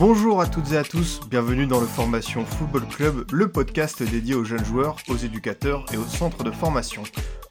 Bonjour à toutes et à tous, bienvenue dans le Formation Football Club, le podcast dédié aux jeunes joueurs, aux éducateurs et aux centres de formation.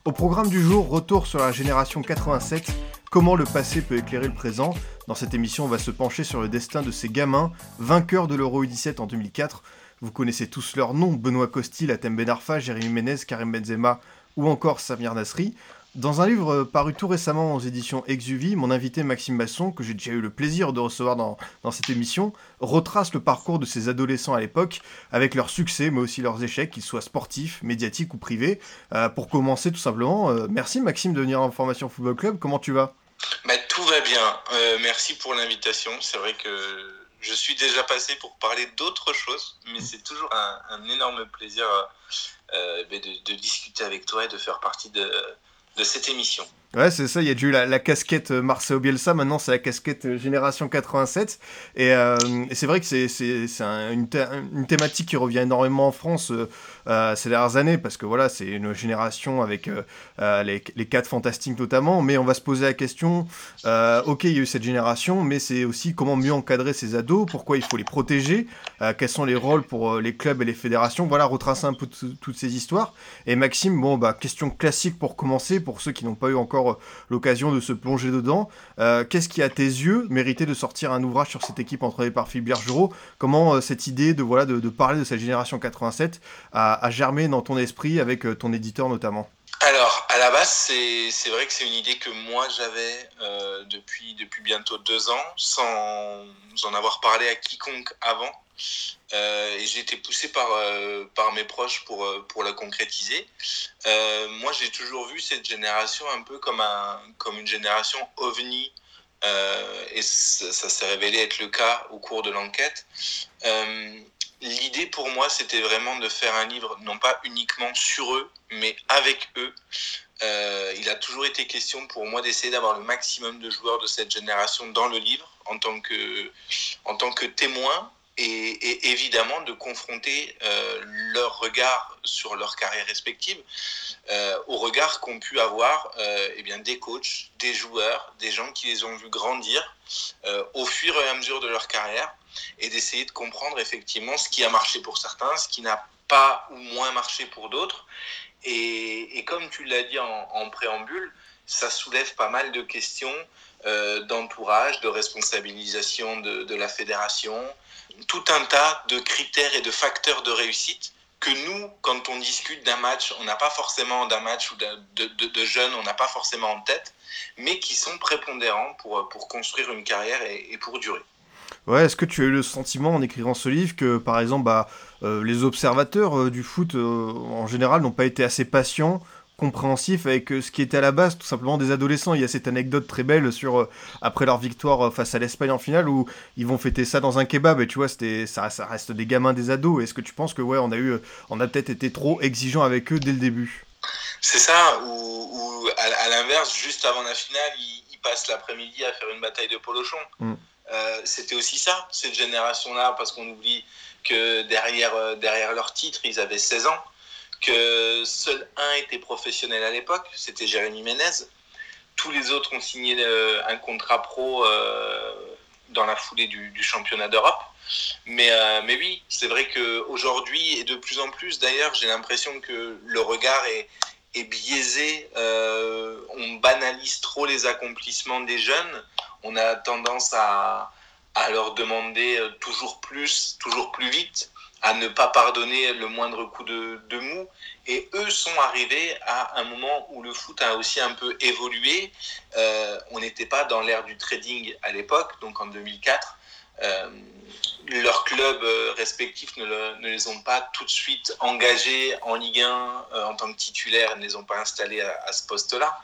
Au programme du jour, retour sur la génération 87, comment le passé peut éclairer le présent. Dans cette émission, on va se pencher sur le destin de ces gamins, vainqueurs de l'Euro U17 en 2004. Vous connaissez tous leurs noms, Benoît Costil, Latem Ben Arfa, Jérémy Ménez, Karim Benzema ou encore Samir Nasri. Dans un livre paru tout récemment aux éditions Exuvie, mon invité Maxime Masson, que j'ai déjà eu le plaisir de recevoir dans, dans cette émission, retrace le parcours de ces adolescents à l'époque, avec leurs succès mais aussi leurs échecs, qu'ils soient sportifs, médiatiques ou privés. Euh, pour commencer tout simplement, euh, merci Maxime de venir en Formation Football Club, comment tu vas? Bah, Tout va bien, euh, merci pour l'invitation, c'est vrai que je suis déjà passé pour parler d'autres choses, mais c'est toujours un, énorme plaisir euh, de, de discuter avec toi et de faire partie de de cette émission. Ouais, c'est ça, il y a eu la, casquette Marcelo Bielsa, maintenant c'est la casquette Génération 87. Et, euh, et c'est vrai que c'est un, une, thématique qui revient énormément en France euh, ces dernières années, parce que voilà, c'est une génération avec euh, les, les quatre fantastiques notamment, mais on va se poser la question, ok, il y a eu cette génération, mais c'est aussi comment mieux encadrer ces ados, pourquoi il faut les protéger, quels sont les rôles pour les clubs et les fédérations, voilà, retracer un peu toutes ces histoires. Et Maxime, bon, bah, question classique pour commencer, pour ceux qui n'ont pas eu encore l'occasion de se plonger dedans. Euh, Qu'est-ce qui, à tes yeux, méritait de sortir un ouvrage sur cette équipe entraînée par Philippe Bergerot? Comment euh, cette idée de, voilà, de, parler de cette génération 87 a, germé dans ton esprit avec euh, ton éditeur notamment alors, à la base, c'est vrai que c'est une idée que moi j'avais euh, depuis, depuis bientôt deux ans, sans en avoir parlé à quiconque avant. Euh, et j'ai été poussé par, par mes proches pour, pour la concrétiser. Moi, j'ai toujours vu cette génération un peu comme, un, comme une génération ovni. Et ça s'est révélé être le cas au cours de l'enquête. L'idée pour moi, c'était vraiment de faire un livre, non pas uniquement sur eux, mais avec eux. Euh, il a toujours été question pour moi d'essayer d'avoir le maximum de joueurs de cette génération dans le livre en tant que, en tant que témoin et, évidemment de confronter euh, leur regard sur leur carrière respective euh, au regard qu'ont pu avoir eh bien, des coachs, des joueurs, des gens qui les ont vus grandir au fur et à mesure de leur carrière et d'essayer de comprendre effectivement ce qui a marché pour certains, ce qui n'a pas ou moins marché pour d'autres. Et, comme tu l'as dit en, préambule, ça soulève pas mal de questions euh, d'entourage, de responsabilisation de, la fédération, tout un tas de critères et de facteurs de réussite que nous, quand on discute d'un match, on n'a pas forcément d'un match ou de, jeunes, on n'a pas forcément en tête, mais qui sont prépondérants pour, construire une carrière et pour durer. Ouais, est-ce que tu as eu le sentiment en écrivant ce livre que, par exemple, bah, euh, les observateurs euh, du foot euh, en général n'ont pas été assez patients, compréhensifs avec ce qui était à la base tout simplement des adolescents? Il y a cette anecdote très belle sur après leur victoire face à l'Espagne en finale où ils vont fêter ça dans un kebab et tu vois, c'était ça, ça reste des gamins, des ados. Est-ce que tu penses que ouais, on a eu, on a peut-être été trop exigeant avec eux dès le début? C'est ça, ou, à, à l'inverse, juste avant la finale, ils, ils passent l'après-midi à faire une bataille de polochon. Mm. Euh, c'était aussi ça, cette génération-là, parce qu'on oublie que derrière, euh, derrière leur titre, ils avaient 16 ans, que seul un était professionnel à l'époque, c'était Jérémy Ménez. Tous les autres ont signé euh, un contrat pro dans la foulée du, championnat d'Europe. Mais, mais oui, c'est vrai qu'aujourd'hui, et de plus en plus d'ailleurs, j'ai l'impression que le regard est biaisé. on banalise trop les accomplissements des jeunes on a tendance à, leur demander toujours plus, toujours plus vite, à ne pas pardonner le moindre coup de, mou. Et eux sont arrivés à un moment où le foot a aussi un peu évolué. Euh, on n'était pas dans l'ère du trading à l'époque, donc en 2004. Euh, leurs clubs respectifs ne, le, ne, les ont pas tout de suite engagés en Ligue 1 euh, en tant que titulaires, ne les ont pas installés à, ce poste-là,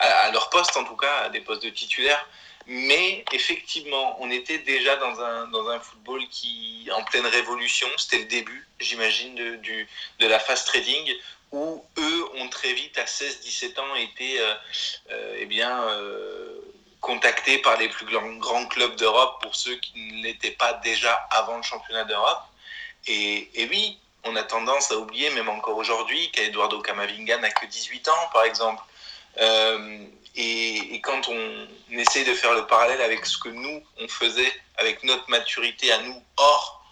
à, leur poste en tout cas, à des postes de titulaires Mais effectivement, on était déjà dans un, dans un football qui en pleine révolution. C'était le début, j'imagine, de, du, de la fast trading, où eux ont très vite, à 16-17 ans, été euh, euh, eh bien, euh, contactés par les plus grands clubs d'Europe pour ceux qui ne l'étaient pas déjà avant le championnat d'Europe. Et, et oui, on a tendance à oublier, même encore aujourd'hui, qu'Eduardo Camavinga n'a que 18 ans, par exemple. Euh, et, quand on essaie de faire le parallèle avec ce que nous, on faisait, avec notre maturité à nous, hors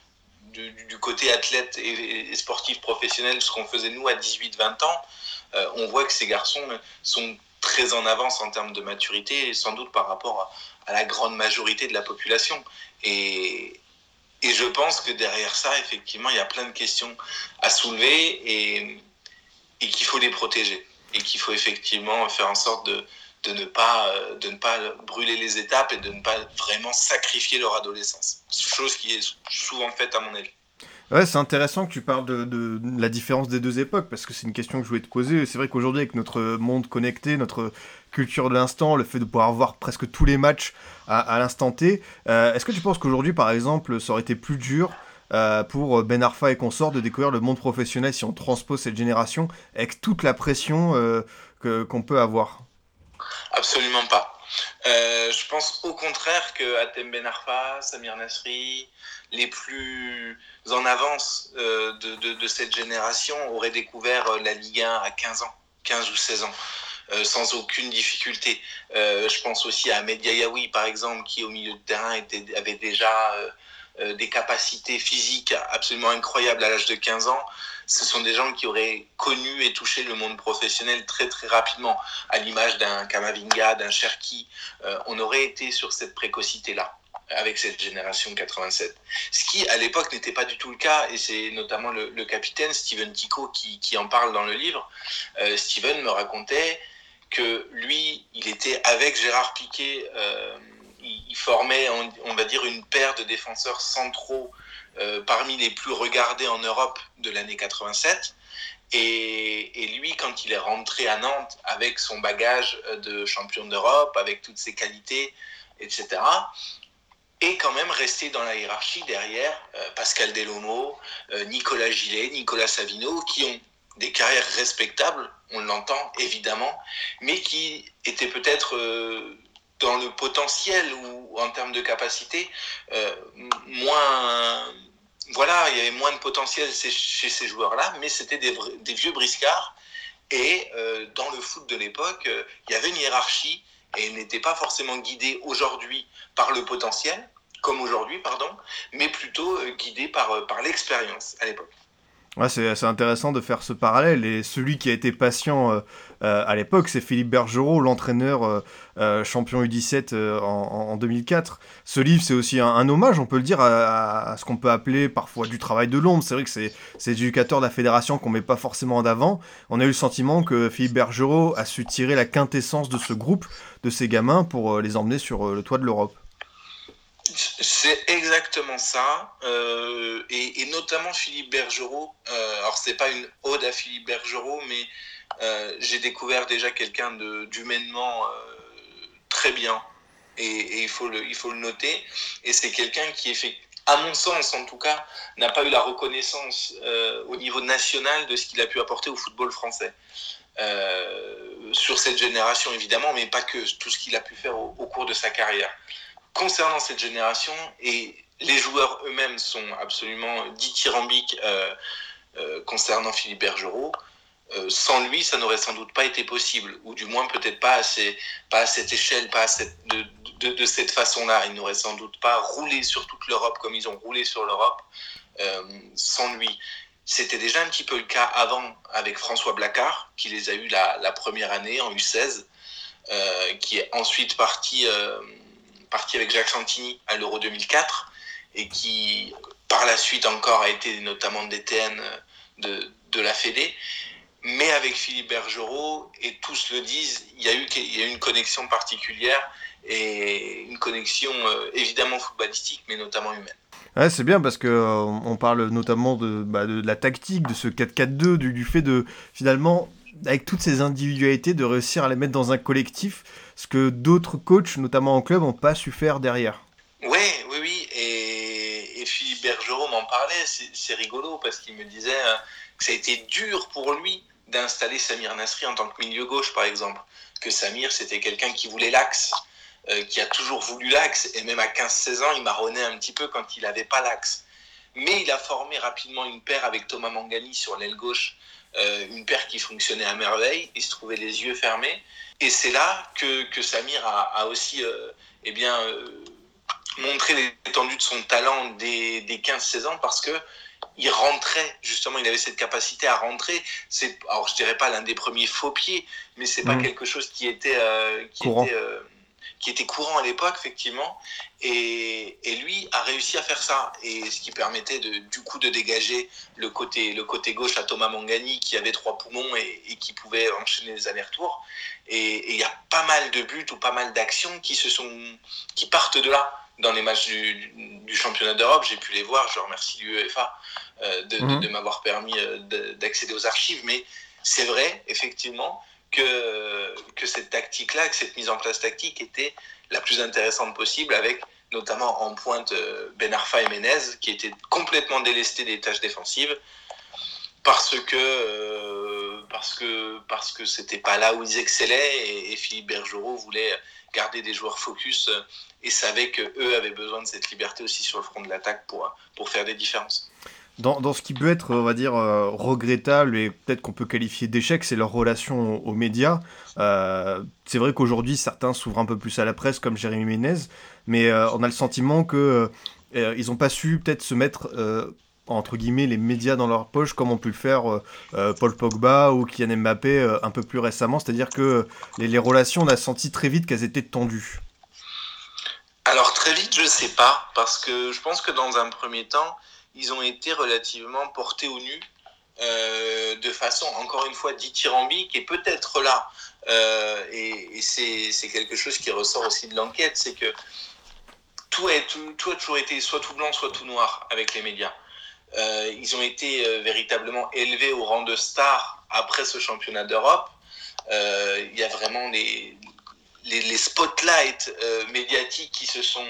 du, côté athlète et, sportif professionnel, ce qu'on faisait nous à 18-20 ans, euh, on voit que ces garçons sont très en avance en termes de maturité, sans doute par rapport à, la grande majorité de la population. Et, je pense que derrière ça, effectivement, il y a plein de questions à soulever et qu'il faut les protéger. Et qu'il faut effectivement faire en sorte de, de, ne pas, de ne pas brûler les étapes et de ne pas vraiment sacrifier leur adolescence. Chose qui est souvent faite à mon avis. Ouais, c'est intéressant que tu parles de, de, la différence des deux époques, parce que c'est une question que je voulais te poser. C'est vrai qu'aujourd'hui, avec notre monde connecté, notre culture de l'instant, le fait de pouvoir voir presque tous les matchs à, à l'instant T, euh, est-ce que tu penses qu'aujourd'hui, par exemple, ça aurait été plus dur euh, pour Ben Arfa et consorts de découvrir le monde professionnel si on transpose cette génération avec toute la pression euh, que, qu'on peut avoir Absolument pas. Euh, je pense au contraire que Atem Ben Arfa, Samir Nasri, les plus en avance de, de, cette génération auraient découvert la Ligue 1 à 15 ans, 15 ou 16 ans. Sans aucune difficulté. Je pense aussi à Ahmed Yayaoui, par exemple, qui au milieu de terrain avait déjà des capacités physiques absolument incroyables à l'âge de 15 ans. Ce sont des gens qui auraient connu et touché le monde professionnel très très rapidement, à l'image d'un Kamavinga, d'un Cherki. on aurait été sur cette précocité-là avec cette génération 87. Ce qui, à l'époque, n'était pas du tout le cas, et c'est notamment le, capitaine Steven Tico qui, en parle dans le livre. Euh, Steven me racontait que lui, il était avec Gérard Piquet, euh, il, formait, on, va dire, une paire de défenseurs centraux euh, parmi les plus regardés en Europe de l'année 87. Et, lui, quand il est rentré à Nantes avec son bagage de champion d'Europe, avec toutes ses qualités, etc., et quand même rester dans la hiérarchie derrière euh, Pascal Delomo, euh, Nicolas Gillet, Nicolas Savino, qui ont des carrières respectables, on l'entend évidemment, mais qui étaient peut-être euh, dans le potentiel ou en termes de capacité moins... Voilà, il y avait moins de potentiel chez ces joueurs-là, mais c'était des, vieux briscards. Et dans le foot de l'époque, il y avait une hiérarchie et n'était pas forcément guidé aujourd'hui par le potentiel, comme aujourd'hui, pardon, mais plutôt euh, guidé par, euh, par l'expérience à l'époque. Ouais, c'est intéressant de faire ce parallèle. Et celui qui a été patient euh, euh, à l'époque, c'est Philippe Bergerot, l'entraîneur euh, champion U17 en, en, 2004. Ce livre, c'est aussi un, hommage, on peut le dire, à, ce qu'on peut appeler parfois du travail de l'ombre. C'est vrai que c'est ces éducateurs de la fédération qu'on met pas forcément en avant. On a eu le sentiment que Philippe Bergerot a su tirer la quintessence de ce groupe, de ces gamins, pour les emmener sur le toit de l'Europe. C'est exactement ça, euh, et, notamment Philippe Bergerot. Euh, alors c'est pas une ode à Philippe Bergerot, mais euh, j'ai découvert déjà quelqu'un d'humainement euh, très bien, et, il, faut le, noter. Et c'est quelqu'un qui, à mon sens en tout cas, n'a pas eu la reconnaissance euh, au niveau national de ce qu'il a pu apporter au football français. sur cette génération évidemment, mais pas que, tout ce qu'il a pu faire au, cours de sa carrière concernant cette génération, et les joueurs eux-mêmes sont absolument dithyrambiques euh, euh, concernant Philippe Bergerot, euh, sans lui, ça n'aurait sans doute pas été possible, ou du moins peut-être pas, pas à cette échelle, pas cette, de, de, cette façon-là. Il n'aurait sans doute pas roulé sur toute l'Europe comme ils ont roulé sur l'Europe euh, sans lui. C'était déjà un petit peu le cas avant avec François Blacard, qui les a eus la, la première année en U16, euh, qui est ensuite parti parti avec Jacques Santini à l'Euro 2004 et qui par la suite encore a été notamment DTN de, de la Fédé. Mais avec Philippe Bergerot, et tous le disent, il y a eu, il y a eu une connexion particulière et une connexion euh, évidemment footballistique, mais notamment humaine. Ouais, c'est bien parce que euh, on parle notamment de, bah, de, de, la tactique, de ce 4-4-2, du, du, fait de finalement, avec toutes ces individualités, de réussir à les mettre dans un collectif ce que d'autres coachs, notamment en club, n'ont pas su faire derrière. Oui, oui, oui. Et, et Philippe Bergerot m'en parlait. C'est rigolo parce qu'il me disait euh, que ça a été dur pour lui d'installer Samir Nasri en tant que milieu gauche, par exemple. Que Samir, c'était quelqu'un qui voulait l'axe, euh, qui a toujours voulu l'axe. Et même à 15-16 ans, il marronnait un petit peu quand il n'avait pas l'axe. Mais il a formé rapidement une paire avec Thomas Mangani sur l'aile gauche, euh, une paire qui fonctionnait à merveille. Il se trouvait les yeux fermés. Et c'est là que, Samir a, a aussi euh, eh bien, montré l'étendue de son talent des, des 15-16 ans parce que il rentrait justement, il avait cette capacité à rentrer. C'est, alors je dirais pas l'un des premiers faux pieds, mais c'est pas Mhm. quelque chose qui était euh, qui Courant. était euh, qui était courant à l'époque effectivement. Et, et lui a réussi à faire ça, et ce qui permettait de, du coup de dégager le côté le côté gauche à Thomas Mangani qui avait trois poumons et, et qui pouvait enchaîner les allers-retours. Et et il y a pas mal de buts ou pas mal d'actions qui se sont qui partent de là dans les matchs du, du- du championnat d'Europe. J'ai pu les voir. Je remercie l'UEFA euh, de, de- Mhm. de m'avoir permis euh, de- d'accéder aux archives. Mais c'est vrai, effectivement, que, que cette tactique-là, que cette mise en place tactique était la plus intéressante possible avec notamment en pointe euh, Ben Arfa et Menez qui étaient complètement délestés des tâches défensives parce que euh, parce que parce que c'était pas là où ils excellaient et, et Philippe Bergerot voulait garder des joueurs focus euh, et savait que eux avaient besoin de cette liberté aussi sur le front de l'attaque pour pour faire des différences. Dans, dans ce qui peut être, on va dire, euh, regrettable et peut-être qu'on peut qualifier d'échec, c'est leur relation aux, médias. Euh, c'est vrai qu'aujourd'hui, certains s'ouvrent un peu plus à la presse, comme Jérémy Ménez, mais euh, on a le sentiment que euh, ils n'ont pas su peut-être se mettre euh, entre guillemets les médias dans leur poche comme ont pu le faire euh, euh, Paul Pogba ou Kylian Mbappé euh, un peu plus récemment. C'est-à-dire que les, relations, on a senti très vite qu'elles étaient tendues. Alors très vite, je sais pas, parce que je pense que dans un premier temps, ils ont été relativement portés au nu, de façon encore une fois dithyrambique, et peut-être là, et, c'est quelque chose qui ressort aussi de l'enquête, c'est que tout a toujours été soit tout blanc, soit tout noir avec les médias. Euh, ils ont été euh, véritablement élevés au rang de stars après ce championnat d'Europe. Euh, Il y a vraiment les, les, les spotlights médiatiques qui se, sont,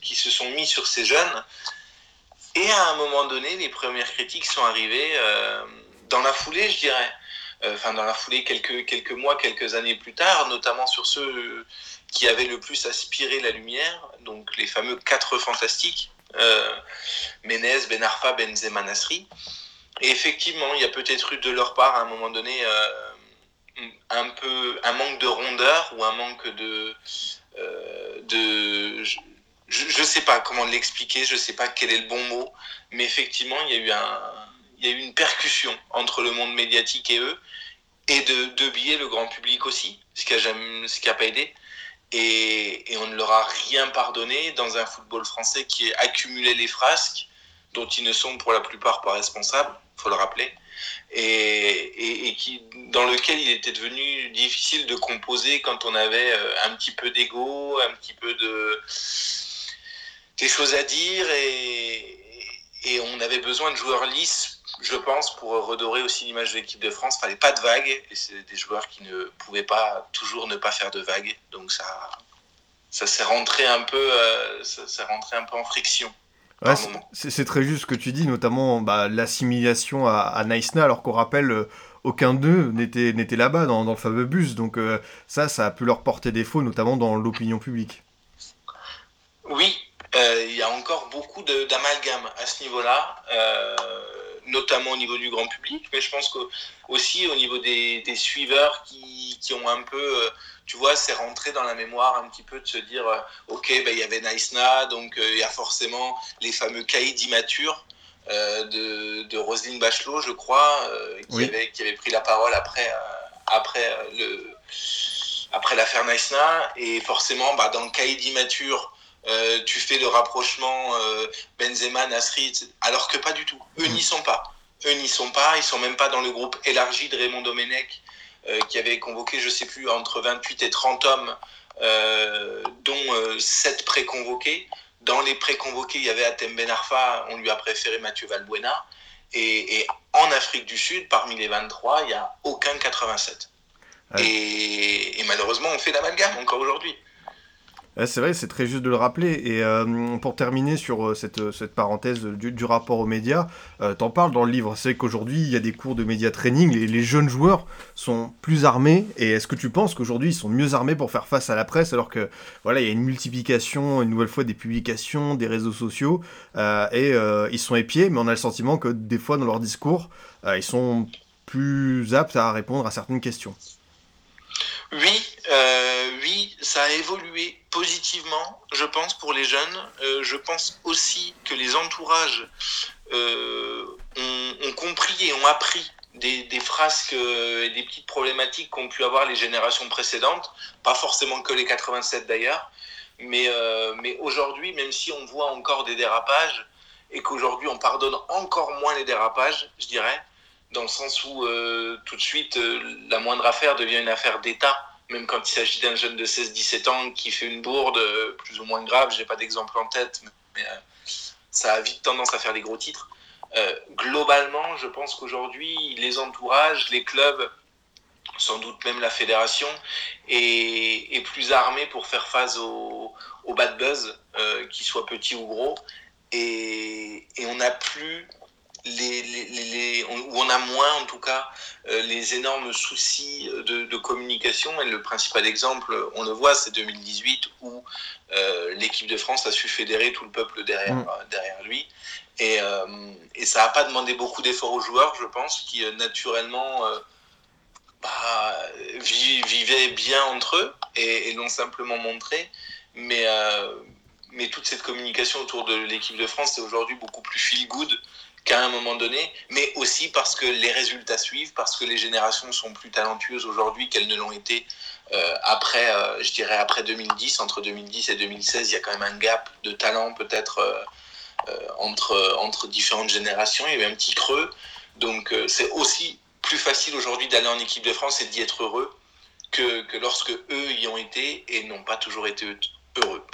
qui se sont mis sur ces jeunes. Et à un moment donné, les premières critiques sont arrivées dans la foulée, je dirais. Enfin, dans la foulée, quelques, quelques mois, quelques années plus tard, notamment sur ceux qui avaient le plus aspiré la lumière, donc les fameux quatre fantastiques, Menez, Ben Arfa, Benzema, Nasri. Et effectivement, il y a peut-être eu de leur part, à un moment donné, euh, un peu un manque de rondeur ou un manque de euh, de je, je sais pas comment l'expliquer je sais pas quel est le bon mot mais effectivement il y a eu un il y a eu une percussion entre le monde médiatique et eux et de, de biais le grand public aussi ce qui a jamais ce qui a pas aidé et, on ne leur a rien pardonné dans un football français qui a accumulé les frasques dont ils ne sont pour la plupart pas responsables faut le rappeler. Et, qui, dans lequel il était devenu difficile de composer quand on avait euh, un petit peu d'ego, un petit peu de des choses à dire. Et on avait besoin de joueurs lisses, je pense, pour redorer aussi l'image de l'équipe de France. Il fallait pas de vagues et c'est des joueurs qui ne pouvaient pas toujours ne pas faire de vagues, donc ça ça s'est rentré un peu euh, ça s'est rentré un peu en friction. Ouais, c'est très juste ce que tu dis, notamment bah, l'assimilation à, à Naïsna, alors qu'on rappelle, euh, aucun d'eux n'était là-bas dans, dans, le fameux bus. Donc euh, ça, ça a pu leur porter défaut, notamment dans l'opinion publique. Oui, il y a encore beaucoup d'amalgame à ce niveau-là, notamment au niveau du grand public, mais je pense que aussi au niveau des, des suiveurs qui, qui, ont un peu euh, tu vois, c'est rentré dans la mémoire un petit peu de se dire, euh, ok, ben, il y avait Naïsna, donc euh, il y a forcément les fameux immatures euh, de, de, Roselyne Bachelot, je crois, euh, qui, oui. avait, qui avait pris la parole après, après le après l'affaire Naïsna, et forcément, bah, dans le caïd immature, euh, tu fais le rapprochement euh, Benzema, Nasri, alors que pas du tout. Eux n'y sont pas. Eux n'y sont pas. Ils sont même pas dans le groupe élargi de Raymond Domenech, euh, qui avait convoqué, je sais plus, entre 28 et 30 hommes, dont 7 préconvoqués. Dans les préconvoqués, il y avait Atem Ben Arfa, on lui a préféré Mathieu Valbuena. Et, et, en Afrique du Sud, parmi les 23, il n'y a aucun 87. Et, et malheureusement, on fait l'amalgame encore aujourd'hui c'est vrai, c'est très juste de le rappeler. Et euh, pour terminer sur euh, cette, cette, parenthèse du, rapport aux médias, euh, t'en parles dans le livre. C'est qu'aujourd'hui, il y a des cours de média training. Les, les jeunes joueurs sont plus armés. Et est-ce que tu penses qu'aujourd'hui, ils sont mieux armés pour faire face à la presse alors que voilà, il y a une multiplication, une nouvelle fois, des publications, des réseaux sociaux, et ils sont épiés, mais on a le sentiment que des fois, dans leur discours, ils sont plus aptes à répondre à certaines questions? Oui, euh, oui, ça a évolué positivement, je pense, pour les jeunes. Euh, je pense aussi que les entourages euh, ont, compris et ont appris des, des frasques et des petites problématiques qu'ont pu avoir les générations précédentes, pas forcément que les 87 d'ailleurs, mais, mais aujourd'hui, même si on voit encore des dérapages et qu'aujourd'hui on pardonne encore moins les dérapages, je dirais, dans le sens où euh, tout de suite, euh, la moindre affaire devient une affaire d'État, même quand il s'agit d'un jeune de 16-17 ans qui fait une bourde euh, plus ou moins grave, j'ai pas d'exemple en tête, mais ça a vite tendance à faire des gros titres. globalement, je pense qu'aujourd'hui, les entourages, les clubs, sans doute même la fédération, est, plus armée pour faire face au, bad buzz, qu'il soit petit ou gros. Et on n'a plus les, les, les, où on a moins en tout cas euh, les énormes soucis de, de, communication. Et le principal exemple, on le voit, c'est 2018 où euh, l'équipe de France a su fédérer tout le peuple derrière, mm. derrière lui. Et, euh, et ça n'a pas demandé beaucoup d'efforts aux joueurs, je pense, qui naturellement bah, vivaient bien entre eux et, et l'ont simplement montré. Mais, mais toute cette communication autour de l'équipe de France, c'est aujourd'hui beaucoup plus feel good qu'à un moment donné, mais aussi parce que les résultats suivent, parce que les générations sont plus talentueuses aujourd'hui qu'elles ne l'ont été euh, après, euh, je dirais après 2010. Entre 2010 et 2016, il y a quand même un gap de talent peut-être euh, entre, différentes générations. Il y a eu un petit creux. Donc c'est aussi plus facile aujourd'hui d'aller en équipe de France et d'y être heureux que, que lorsque eux y ont été et n'ont pas toujours été heureux.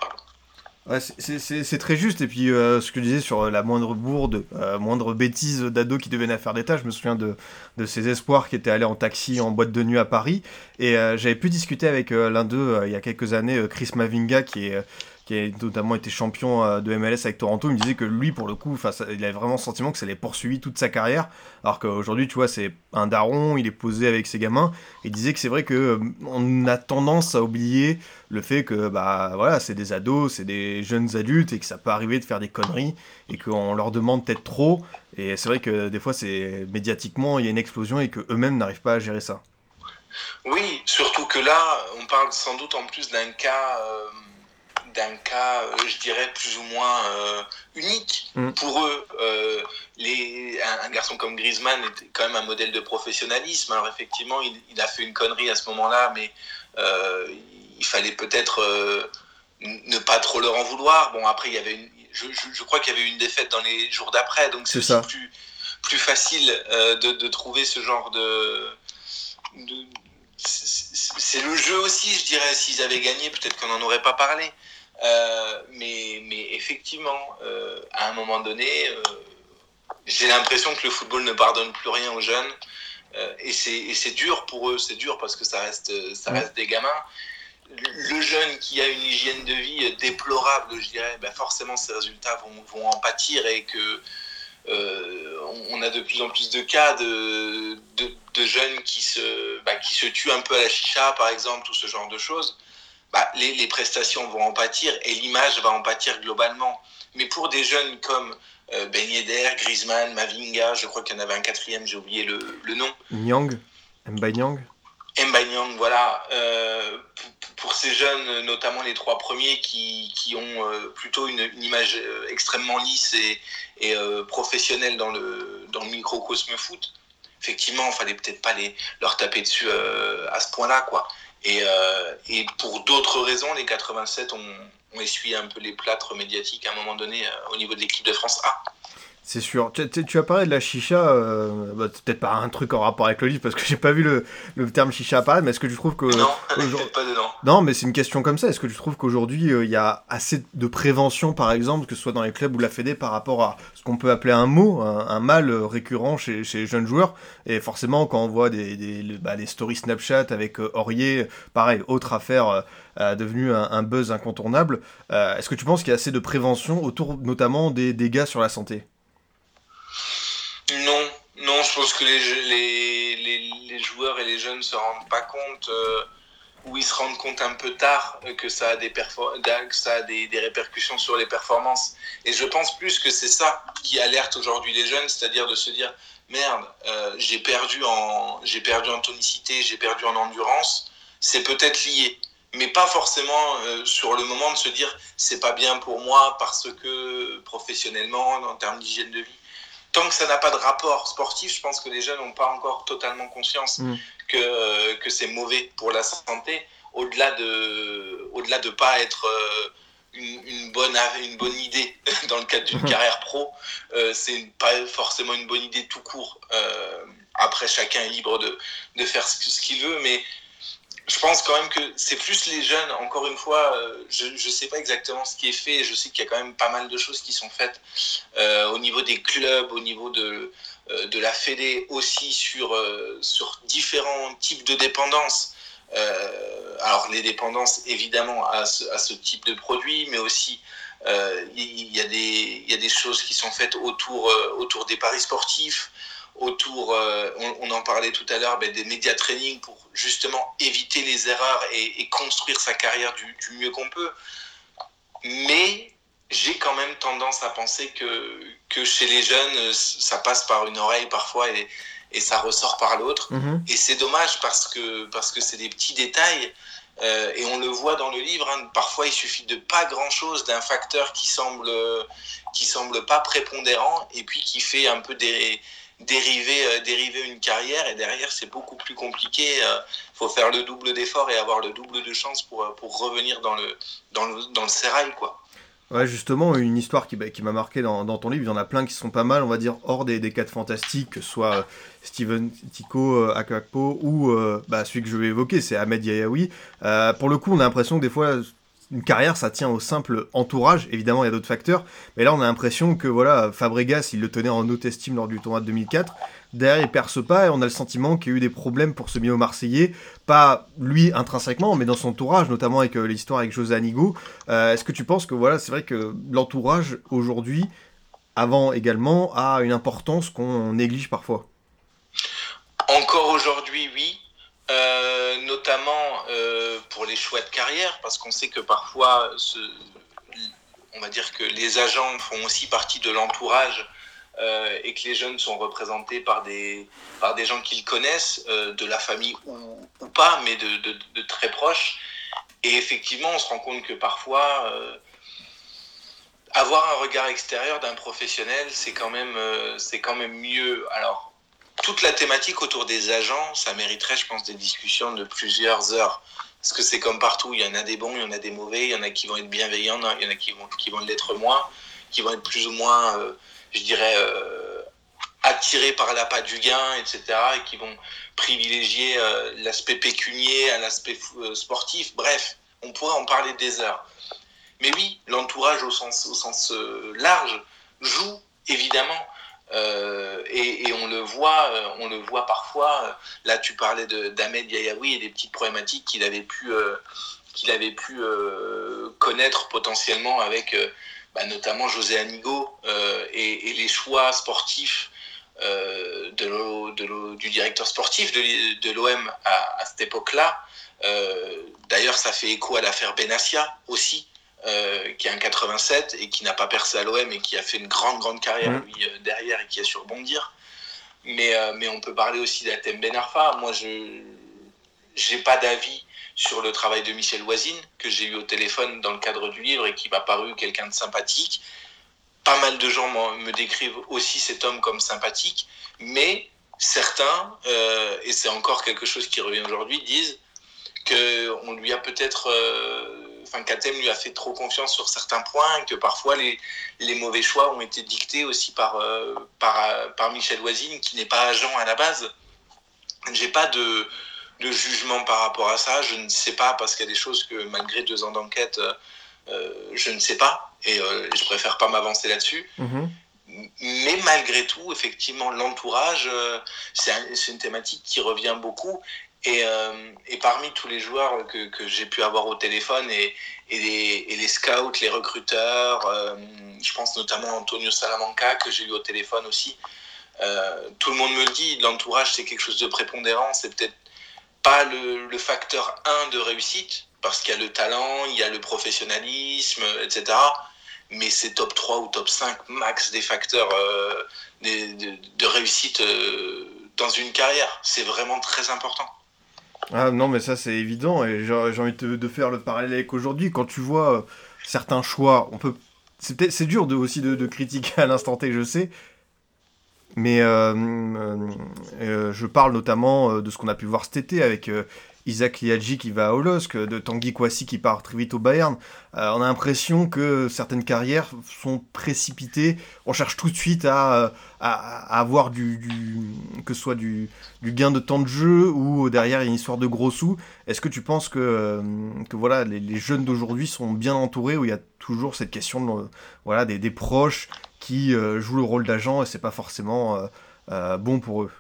Ouais, c'est très juste. Et puis, euh, ce que je disais sur la moindre bourde, euh, moindre bêtise d'ado qui devenait faire d'État, je me souviens de, de ces espoirs qui étaient allés en taxi en boîte de nuit à Paris. Et euh, j'avais pu discuter avec l'un d'eux il y a quelques années, Chris Mavinga, qui est qui a notamment été champion euh, de MLS avec Toronto, il me disait que lui, pour le coup, il avait vraiment le sentiment que ça allait poursuivi toute sa carrière. Alors qu'aujourd'hui, tu vois, c'est un daron, il est posé avec ses gamins. Il disait que c'est vrai que euh, on a tendance à oublier le fait que, bah voilà, c'est des ados, c'est des jeunes adultes et que ça peut arriver de faire des conneries et qu'on leur demande peut-être trop. Et c'est vrai que des fois, c'est médiatiquement, il y a une explosion et qu'eux-mêmes n'arrivent pas à gérer ça. Oui, surtout que là, on parle sans doute en plus d'un cas. Euh, d'un cas, euh, je dirais, plus ou moins euh, unique mm. pour eux. Euh, les, un, garçon comme Griezmann était quand même un modèle de professionnalisme. Alors effectivement, il, a fait une connerie à ce moment-là, mais il fallait peut-être ne pas trop leur en vouloir. Bon, après, il y avait une, je, crois qu'il y avait eu une défaite dans les jours d'après, donc c'est plus, plus facile de, trouver ce genre de, c'est le jeu aussi, je dirais. S'ils avaient gagné, peut-être qu'on n'en aurait pas parlé. Euh, mais, mais, effectivement, euh, à un moment donné, euh, j'ai l'impression que le football ne pardonne plus rien aux jeunes. et c'est dur pour eux, c'est dur parce que ça reste, ça reste des gamins. Le jeune qui a une hygiène de vie déplorable, je dirais, ben forcément ses résultats vont, vont, en pâtir et que on a de plus en plus de cas de, de, de jeunes qui se, bah, qui se tuent un peu à la chicha, par exemple, ou ce genre de choses bah, les, les, prestations vont en pâtir et l'image va en pâtir globalement. Mais pour des jeunes comme euh, Ben Yedder, Griezmann, Mavinga, je crois qu'il y en avait un quatrième, j'ai oublié le, le, nom. Nyang, Mbaye Nyang. Voilà. Euh, pour, ces jeunes, notamment les trois premiers qui, qui ont euh, plutôt une, une, image euh, extrêmement lisse et, et professionnelle dans le, dans le microcosme foot, effectivement, il fallait peut-être pas les, leur taper dessus à ce point-là, quoi. Et, euh, et pour d'autres raisons, les 87 ont, ont, essuyé un peu les plâtres médiatiques à un moment donné euh, au niveau de l'équipe de France A. C'est sûr. Tu, tu, as parlé de la chicha, euh, bah, peut-être pas un truc en rapport avec le livre parce que j'ai pas vu le, le, terme chicha apparaître, mais est-ce que tu trouves que. Non, pas dedans. Non, mais c'est une question comme ça. Est-ce que tu trouves qu'aujourd'hui euh, il y a assez de prévention, par exemple, que ce soit dans les clubs ou la Fédé, par rapport à ce qu'on peut appeler un mot, un, mal récurrent chez, chez, les jeunes joueurs? Et forcément, quand on voit des, des, bah, les stories Snapchat avec euh, Aurier, pareil, autre affaire devenue un, un, buzz incontournable, est-ce que tu penses qu'il y a assez de prévention autour notamment des dégâts sur la santé? Non, non, je pense que les, les, les, joueurs et les jeunes ne se rendent pas compte, euh, ou ils se rendent compte un peu tard euh, que ça a, des, que ça a des, des, répercussions sur les performances. Et je pense plus que c'est ça qui alerte aujourd'hui les jeunes, c'est-à-dire de se dire merde, euh, j'ai perdu, en, perdu en tonicité, j'ai perdu en endurance, c'est peut-être lié. Mais pas forcément sur le moment de se dire c'est pas bien pour moi parce que professionnellement, en termes d'hygiène de vie, tant que ça n'a pas de rapport sportif, je pense que les jeunes n'ont pas encore totalement conscience mm. que, euh, que c'est mauvais pour la santé, au-delà de au-delà de pas être euh, une, bonne une bonne idée dans le cadre d'une mm. carrière pro, euh, c'est pas forcément une bonne idée tout court. après, chacun est libre de, de faire ce qu'il veut, mais je pense quand même que c'est plus les jeunes, encore une fois, euh, je ne sais pas exactement ce qui est fait, je sais qu'il y a quand même pas mal de choses qui sont faites euh, au niveau des clubs, au niveau de, euh, de la Fédé, aussi sur, sur différents types de dépendances. alors les dépendances évidemment à ce, à ce type de produit, mais aussi il y, a des, y a des choses qui sont faites autour, autour des paris sportifs, autour, on, en parlait tout à l'heure, ben, des médias training pour justement éviter les erreurs et, construire sa carrière du, mieux qu'on peut. Mais j'ai quand même tendance à penser que, que chez les jeunes, ça passe par une oreille parfois et, et ça ressort par l'autre. Mhm. Et c'est dommage parce que parce que c'est des petits détails. Euh, et on le voit dans le livre, hein. parfois il suffit de pas grand-chose, d'un facteur qui semble, qui semble pas prépondérant et puis qui fait un peu des, dériver, euh, dériver une carrière et derrière c'est beaucoup plus compliqué. Il euh, faut faire le double d'efforts et avoir le double de chance pour, euh, pour revenir dans le, dans le, dans le sérail. Quoi. Ouais, justement, une histoire qui, bah, qui m'a marqué dans, dans, ton livre, il y en a plein qui sont pas mal, on va dire, hors des, des quatre fantastiques, que ce soit Steven Tico, Akakpo ou bah, celui que je vais évoquer, c'est Ahmed Yayaoui. pour le coup, on a l'impression que des fois, une carrière, ça tient au simple entourage. Évidemment, il y a d'autres facteurs. Mais là, on a l'impression que voilà, Fabregas, il le tenait en haute estime lors du tournoi de 2004. Derrière, il perce pas et on a le sentiment qu'il y a eu des problèmes pour ce milieu marseillais. Pas lui intrinsèquement, mais dans son entourage, notamment avec euh, l'histoire avec José Anigo. Euh, est-ce que tu penses que voilà, c'est vrai que l'entourage aujourd'hui, avant également, a une importance qu'on néglige parfois? Encore aujourd'hui, oui. Euh, notamment euh, pour les choix de carrière, parce qu'on sait que parfois, on va dire que les agents font aussi partie de l'entourage euh, et que les jeunes sont représentés par des, par des gens qu'ils connaissent, de la famille ou, pas, mais de, de, très proches. Et effectivement, on se rend compte que parfois, avoir un regard extérieur d'un professionnel, c'est quand même, quand même mieux. Alors, toute la thématique autour des agents, ça mériterait, je pense, des discussions de plusieurs heures. Parce que c'est comme partout, il y en a des bons, il y en a des mauvais, il y en a qui vont être bienveillants, il y en a qui vont, qui vont l'être moins, qui vont être plus ou moins, euh, je dirais, euh, attirés par l'appât du gain, etc., et qui vont privilégier euh, l'aspect pécunier à l'aspect sportif. Bref, on pourrait en parler des heures. Mais oui, l'entourage au sens, au sens large joue évidemment. Euh, et, on le voit, euh, on le voit parfois. Là, tu parlais d'Ahmed Yayaoui et des petites problématiques qu'il avait pu, euh, avait pu connaître potentiellement avec bah, notamment José Anigo et, les choix sportifs du directeur sportif de, l'OM à, à, cette époque-là. D'ailleurs, ça fait écho à l'affaire Benassia aussi. Euh, qui est un 87 et qui n'a pas percé à l'OM et qui a fait une grande, grande carrière mmh. lui, euh, derrière et qui a su rebondir. Mais, euh, mais on peut parler aussi d'Atem Ben Arfa. Moi, je n'ai pas d'avis sur le travail de Michel Voisine, que j'ai eu au téléphone dans le cadre du livre et qui m'a paru quelqu'un de sympathique. Pas mal de gens me décrivent aussi cet homme comme sympathique, mais certains, et c'est encore quelque chose qui revient aujourd'hui, disent qu'on lui a peut-être enfin, Katem lui a fait trop confiance sur certains points, que parfois les, les mauvais choix ont été dictés aussi par, euh, par, par Michel Voisine, qui n'est pas agent à la base. J'ai pas de, de jugement par rapport à ça. Je ne sais pas parce qu'il y a des choses que malgré deux ans d'enquête, euh, je ne sais pas et euh, je préfère pas m'avancer là-dessus. Mhm. Mais malgré tout, effectivement, l'entourage, euh, c'est un- c'est une thématique qui revient beaucoup. Et, euh, et parmi tous les joueurs que, j'ai pu avoir au téléphone et, les, scouts, les recruteurs, euh, je pense notamment à Antonio Salamanca que j'ai eu au téléphone aussi, euh, tout le monde me le dit, l'entourage c'est quelque chose de prépondérant, c'est peut-être pas le, facteur 1 de réussite, parce qu'il y a le talent, il y a le professionnalisme, etc. Mais c'est top 3 ou top 5 max des facteurs de, réussite dans une carrière. C'est vraiment très important. Ah non, mais ça c'est évident et j'ai envie de, de faire le parallèle avec aujourd'hui. Quand tu vois euh, certains choix, on peut. C'est dur de, aussi de, de critiquer à l'instant T, je sais. Mais euh, euh, je parle notamment de ce qu'on a pu voir cet été avec Isaac Liadji qui va à Olosk, de Tanguy Kouassi qui part très vite au Bayern. Euh, on a l'impression que certaines carrières sont précipitées. On cherche tout de suite à, à avoir du, que ce soit du, gain de temps de jeu ou derrière une histoire de gros sous. Est-ce que tu penses que, euh, que voilà, les, jeunes d'aujourd'hui sont bien entourés ou il y a toujours cette question euh, voilà, des, proches qui euh, jouent le rôle d'agent et c'est pas forcément euh, euh, bon pour eux?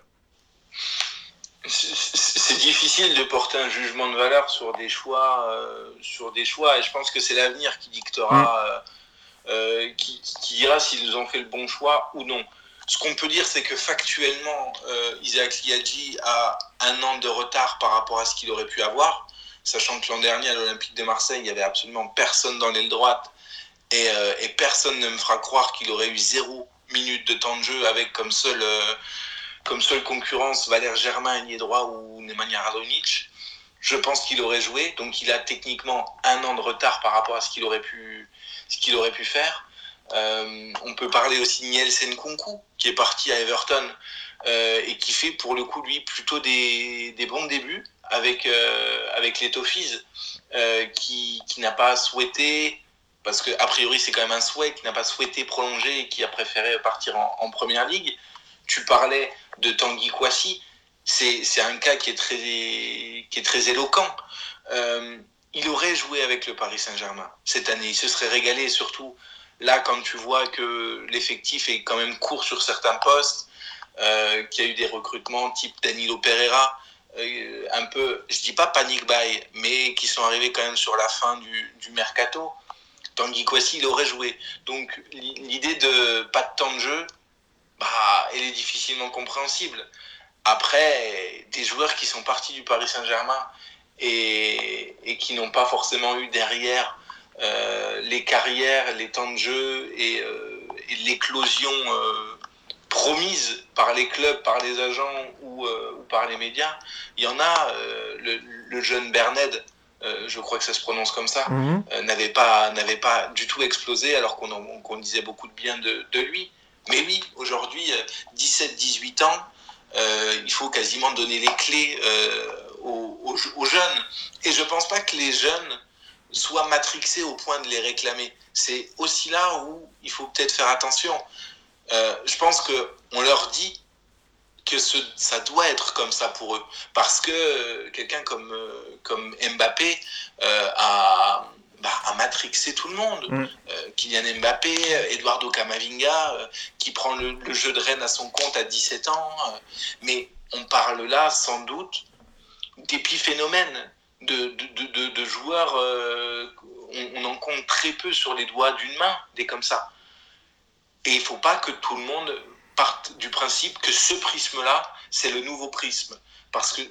C'est- difficile de porter un jugement de valeur sur des choix, euh, sur des choix, et je pense que c'est l'avenir qui dictera, euh, euh, qui, qui dira s'ils ont fait le bon choix ou non. Ce qu'on peut dire, c'est que factuellement, euh, Isaac Liadji a un an de retard par rapport à ce qu'il aurait pu avoir, sachant que l'an dernier à l'Olympique de Marseille, il n'y avait absolument personne dans l'aile droite, et, euh, et personne ne me fera croire qu'il aurait eu zéro minute de temps de jeu avec comme seul comme seule concurrence Valère Germain, ailier droit ou Nemanja Radonic. Je pense qu'il aurait joué, donc il a techniquement un an de retard par rapport à ce qu'il aurait pu, ce qu'il aurait pu faire. Euh, on peut parler aussi de Nielsen Kunku, qui est parti à Everton euh, et qui fait pour le coup lui plutôt des, bons débuts avec, euh, avec les Toffees, qui, qui n'a pas souhaité, parce que a priori c'est quand même un souhait, qui n'a pas souhaité prolonger et qui a préféré partir en, en première ligue. Tu parlais de Tanguy Kouassi, c'est un cas qui est très, qui est très éloquent. Euh, il aurait joué avec le Paris Saint-Germain cette année, il se serait régalé surtout là quand tu vois que l'effectif est quand même court sur certains postes, euh, qu'il y a eu des recrutements type Danilo Pereira, euh, un peu, je dis pas panic buy, mais qui sont arrivés quand même sur la fin du, du mercato. Tanguy Kouassi, il aurait joué. Donc l'idée de pas de temps de jeu, bah, elle est difficilement compréhensible. Après, des joueurs qui sont partis du Paris Saint-Germain et, et qui n'ont pas forcément eu derrière euh, les carrières, les temps de jeu et, euh, et l'éclosion euh, promise par les clubs, par les agents ou, ou par les médias, il y en a. le, le jeune Berned, je crois que ça se prononce comme ça, euh, n'avait pas, du tout explosé alors qu'on disait beaucoup de bien de, de lui. Mais oui, aujourd'hui, 17-18 ans, euh, il faut quasiment donner les clés euh, aux, jeunes. Et je pense pas que les jeunes soient matrixés au point de les réclamer. C'est aussi là où il faut peut-être faire attention. Euh, je pense qu'on leur dit que ça doit être comme ça pour eux. Parce que euh, quelqu'un comme, euh, Mbappé euh, a, bah, a matrixé tout le monde. Mm. Euh, Kylian Mbappé, euh, Eduardo Camavinga, euh, qui prend le, le jeu de Rennes à son compte à 17 ans. euh, mais on parle là sans doute d'épiphénomènes, de, de, de, de, de joueurs, on, on en compte très peu sur les doigts d'une main, des comme ça. Et il ne faut pas que tout le monde parte du principe que ce prisme-là, c'est le nouveau prisme. Parce que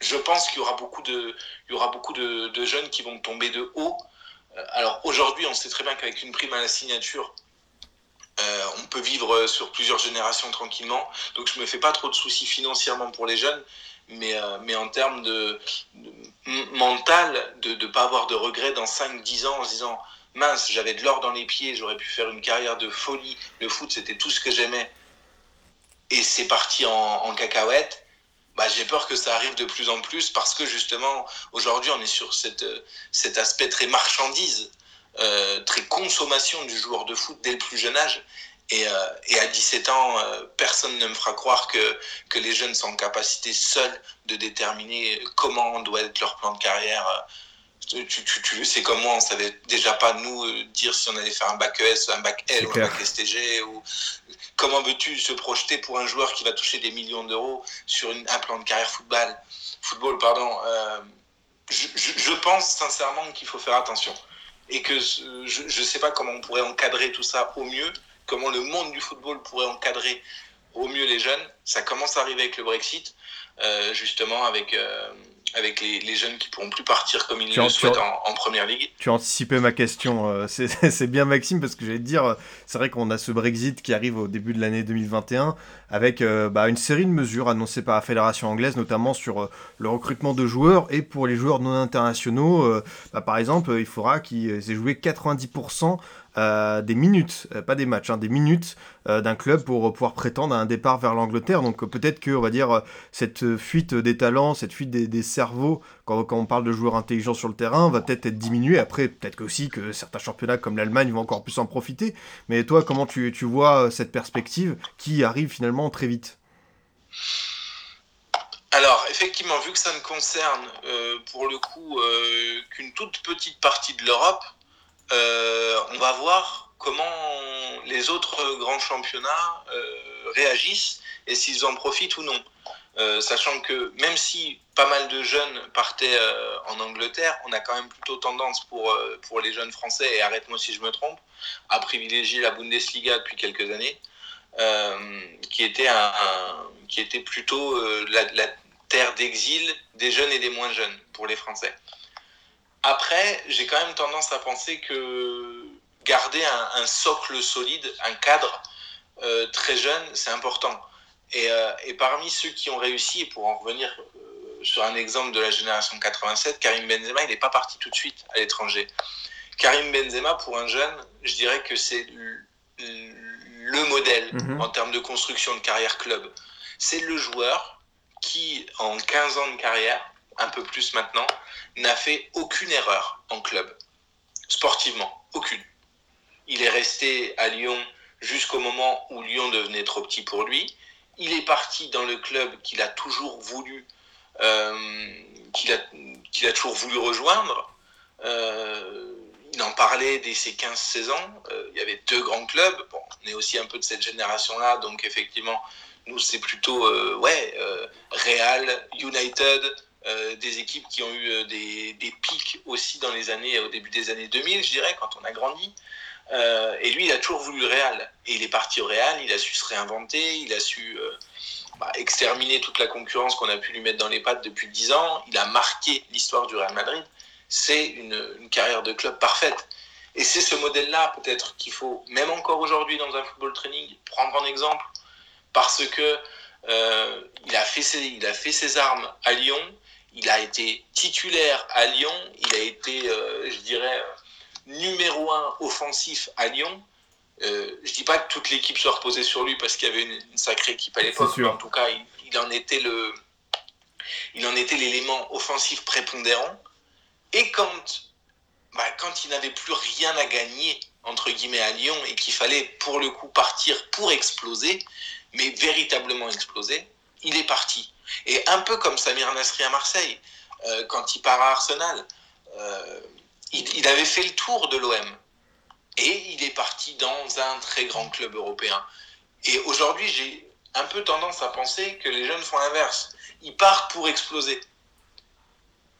je pense qu'il y aura beaucoup de, il y aura beaucoup de, de jeunes qui vont tomber de haut. Euh, Alors aujourd'hui, on sait très bien qu'avec une prime à la signature, euh, on peut vivre sur plusieurs générations tranquillement. Donc je me fais pas trop de soucis financièrement pour les jeunes, mais, euh, mais en termes de, mental, de ne pas avoir de regrets dans 5-10 ans en se disant mince, j'avais de l'or dans les pieds, j'aurais pu faire une carrière de folie. Le foot, c'était tout ce que j'aimais. Et c'est parti en, en cacahuète. Bah, j'ai peur que ça arrive de plus en plus parce que justement, aujourd'hui, on est sur cette, cet aspect très marchandise, euh, très consommation du joueur de foot dès le plus jeune âge. Et, euh, et à 17 ans, euh, personne ne me fera croire que, que les jeunes sont en capacité seuls de déterminer comment doit être leur plan de carrière. Tu, tu, tu sais comme moi, on savait déjà pas nous dire si on allait faire un bac ES, un bac L ou un bac STG. Ou... Comment veux-tu se projeter pour un joueur qui va toucher des millions d'euros sur une, un plan de carrière football, football pardon, euh, je, je, je, pense sincèrement qu'il faut faire attention et que je ne sais pas comment on pourrait encadrer tout ça au mieux, comment le monde du football pourrait encadrer au mieux les jeunes. Ça commence à arriver avec le Brexit, euh, justement avec, euh, avec les, les, jeunes qui pourront plus partir comme ils tu le souhaitent en, en, première ligue. Tu as anticipé ma question. Euh, c'est bien Maxime parce que j'allais te dire, c'est vrai qu'on a ce Brexit qui arrive au début de l'année 2021 avec euh, bah, une série de mesures annoncées par la fédération anglaise, notamment sur le recrutement de joueurs et pour les joueurs non internationaux. Bah, par exemple, il faudra qu'ils aient joué 90% euh, des minutes, euh, pas des matchs, hein, des minutes euh, d'un club pour pouvoir prétendre à un départ vers l'Angleterre. Donc peut-être que, on va dire, cette fuite des talents, cette fuite des, cerveaux, quand, on parle de joueurs intelligents sur le terrain, va peut-être être diminuée. Après, peut-être aussi que certains championnats comme l'Allemagne vont encore plus en profiter. Mais toi, comment tu, vois cette perspective qui arrive finalement très vite? Alors, effectivement, vu que ça ne concerne euh, pour le coup euh, qu'une toute petite partie de l'Europe, euh, on va voir comment les autres grands championnats euh, réagissent et s'ils en profitent ou non. Euh, sachant que même si pas mal de jeunes partaient euh, en Angleterre, on a quand même plutôt tendance pour, euh, pour les jeunes français, et arrête-moi si je me trompe, à privilégier la Bundesliga depuis quelques années, qui, était un, qui était plutôt la terre d'exil des jeunes et des moins jeunes pour les Français. Après, j'ai quand même tendance à penser que garder un, un socle solide, un cadre euh, très jeune, c'est important. Et, euh, et, parmi ceux qui ont réussi, et pour en revenir euh, sur un exemple de la génération 87, Karim Benzema, il n'est pas parti tout de suite à l'étranger. Karim Benzema, pour un jeune, je dirais que c'est le modèle -hmm. en termes de construction de carrière club. C'est le joueur qui, en 15 ans de carrière, un peu plus maintenant, n'a fait aucune erreur en club, sportivement, aucune. Il est resté à Lyon jusqu'au moment où Lyon devenait trop petit pour lui. Il est parti dans le club qu'il a toujours voulu, euh, qu'il a, toujours voulu rejoindre. Euh, il en parlait dès ses 15-16 ans. Euh, il y avait deux grands clubs. Bon, on est aussi un peu de cette génération-là, donc effectivement, nous, c'est plutôt ouais, Real, United, euh, des équipes qui ont eu euh, des, pics aussi dans les années, au début des années 2000, je dirais, quand on a grandi. Euh, et lui, il a toujours voulu le Real. Et il est parti au Real, il a su se réinventer, il a su bah, exterminer toute la concurrence qu'on a pu lui mettre dans les pattes depuis 10 ans. Il a marqué l'histoire du Real Madrid. C'est une, carrière de club parfaite. Et c'est ce modèle-là, peut-être, qu'il faut, même encore aujourd'hui dans un football training, prendre en exemple. Parce que il, a fait ses, il a fait ses armes à Lyon, il a été titulaire à Lyon, il a été, euh, je dirais, numéro un offensif à Lyon. Euh, je dis pas que toute l'équipe soit reposée sur lui parce qu'il y avait une, une sacrée équipe à l'époque, en tout cas, il, il, en était le, il en était l'élément offensif prépondérant. Et quand, bah, quand il n'avait plus rien à gagner entre guillemets à Lyon et qu'il fallait pour le coup partir pour exploser, mais véritablement exploser, il est parti. Et un peu comme Samir Nasri à Marseille, euh, quand il part à Arsenal, euh, il, il, avait fait le tour de l'OM. Et il est parti dans un très grand club européen. Et aujourd'hui, j'ai un peu tendance à penser que les jeunes font l'inverse. Ils partent pour exploser.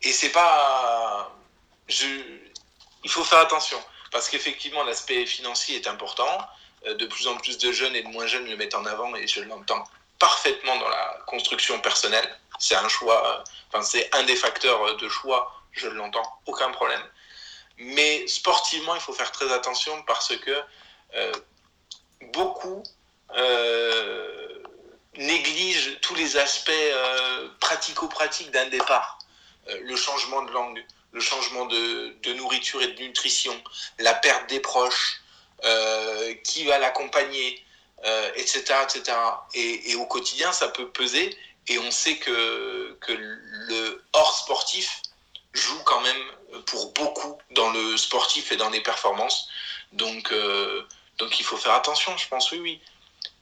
Et c'est pas. Je... Il faut faire attention. Parce qu'effectivement, l'aspect financier est important. Euh, de plus en plus de jeunes et de moins jeunes le mettent en avant et je l'entends parfaitement dans la construction personnelle. C'est un choix, enfin, c'est un des facteurs de choix, je l'entends, aucun problème. Mais sportivement, il faut faire très attention parce que euh, beaucoup euh, négligent tous les aspects euh, pratico-pratiques d'un départ. Euh, le changement de langue, le changement de, nourriture et de nutrition, la perte des proches, euh, qui va l'accompagner, euh, etc. etc. Et, et, au quotidien, ça peut peser. Et on sait que, que le hors sportif joue quand même pour beaucoup dans le sportif et dans les performances. Donc, euh, donc il faut faire attention, je pense, oui, oui.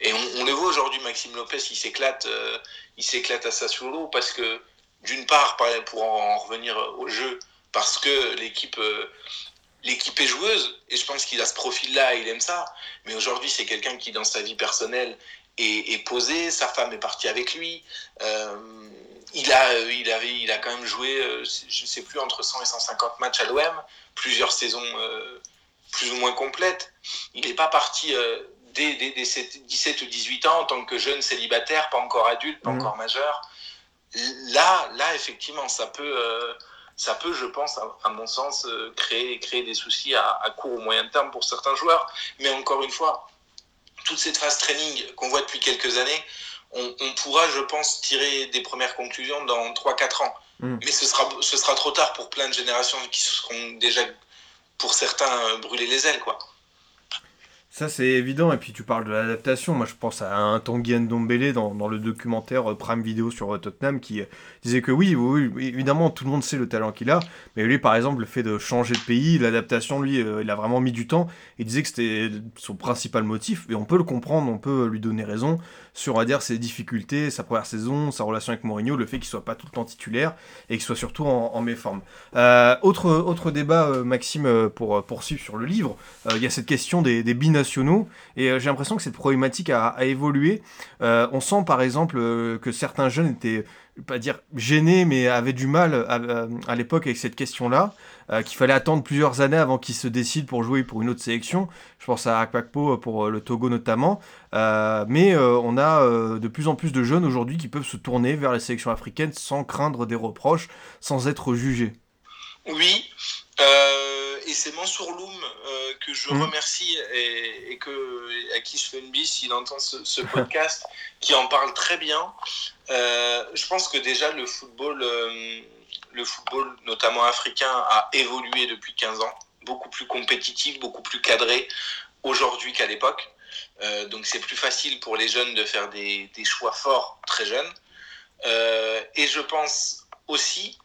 Et on, le voit aujourd'hui, Maxime Lopez, il s'éclate, euh, il s'éclate à Sassuolo parce que, d'une part, pour en revenir au jeu, parce que l'équipe euh, l'équipe est joueuse et je pense qu'il a ce profil-là, il aime ça. Mais aujourd'hui, c'est quelqu'un qui, dans sa vie personnelle, est, posé. Sa femme est partie avec lui. Euh, il, a, il, avait, il a quand même joué, je ne sais plus, entre 100 et 150 matchs à l'OM, plusieurs saisons plus ou moins complètes. Il n'est pas parti dès, 17 ou 18 ans en tant que jeune célibataire, pas encore adulte, pas mmh. encore majeur. Là, là, effectivement, ça peut, euh, ça peut je pense, à, mon sens, euh, créer, créer des soucis à, court ou moyen terme pour certains joueurs. Mais encore une fois, toute cette phase training qu'on voit depuis quelques années, on, pourra, je pense, tirer des premières conclusions dans 3-4 ans. Mmh. Mais ce sera, ce sera trop tard pour plein de générations qui seront déjà, pour certains, brûlés les ailes. quoi. Ça, c'est évident. Et puis, tu parles de l'adaptation. Moi, je pense à un Tanguy Ndombele dans, dans le documentaire euh, Prime Video sur euh, Tottenham qui euh, disait que oui, oui, évidemment, tout le monde sait le talent qu'il a. Mais lui, par exemple, le fait de changer de pays, l'adaptation, lui, il a vraiment mis du temps. Il disait que c'était son principal motif. Et on peut le comprendre, on peut lui donner raison sur, on dire, ses difficultés, sa première saison, sa relation avec Mourinho, le fait qu'il soit pas tout le temps titulaire et qu'il soit surtout en, en méforme. Euh, autre, autre débat, Maxime, pour poursuivre sur le livre, il y a cette question des, des binationaux. Et j'ai l'impression que cette problématique a, évolué. on sent, par exemple, que certains jeunes étaient pas dire gêné, mais avait du mal à, l'époque avec cette question-là, euh, qu'il fallait attendre plusieurs années avant qu'il se décide pour jouer pour une autre sélection. Je pense à Akpakpo pour euh, le Togo notamment. Euh, mais on a de plus en plus de jeunes aujourd'hui qui peuvent se tourner vers les sélections africaines sans craindre des reproches, sans être jugés. Oui, et c'est Mansour Loum euh, que je mmh. remercie et, que, à qui je fais une bise s'il entend ce, podcast, qui en parle très bien. Euh, je pense que déjà le football, euh, le football notamment africain, a évolué depuis 15 ans, beaucoup plus compétitif, beaucoup plus cadré aujourd'hui qu'à l'époque. donc c'est plus facile pour les jeunes de faire des, choix forts très jeunes. et je pense aussi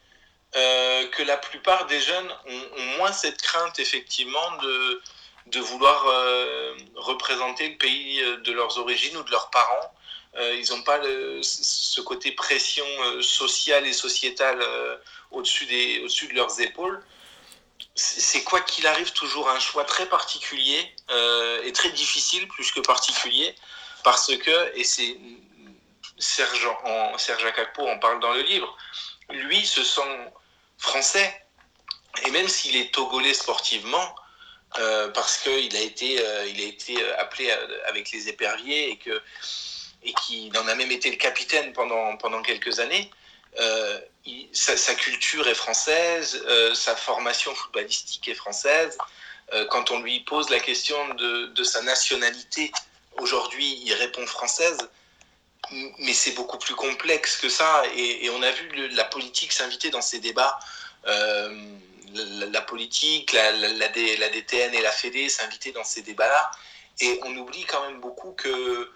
euh, que la plupart des jeunes ont, moins cette crainte effectivement de, vouloir euh, représenter le pays euh, de leurs origines ou de leurs parents. Ils n'ont pas ce côté pression sociale et sociétale au-dessus, des, au-dessus de leurs épaules. C'est quoi qu'il arrive toujours un choix très particulier et très difficile plus que particulier parce que, et c'est Serge, en, Serge en parle dans le livre, lui se sent français. Et même s'il est togolais sportivement, euh, parce qu'il a été, euh, a été euh, appelé avec les éperviers et que et qu'il en a même été le capitaine pendant, pendant quelques années. sa, culture est française, sa formation footballistique est française. quand on lui pose la question de, de sa nationalité, aujourd'hui, il répond française mais c'est beaucoup plus complexe que ça. Et, on a vu la politique s'inviter dans ces débats. Euh, la, politique, la, la, DTN et la Fédé s'inviter dans ces débats-là. Et on oublie quand même beaucoup que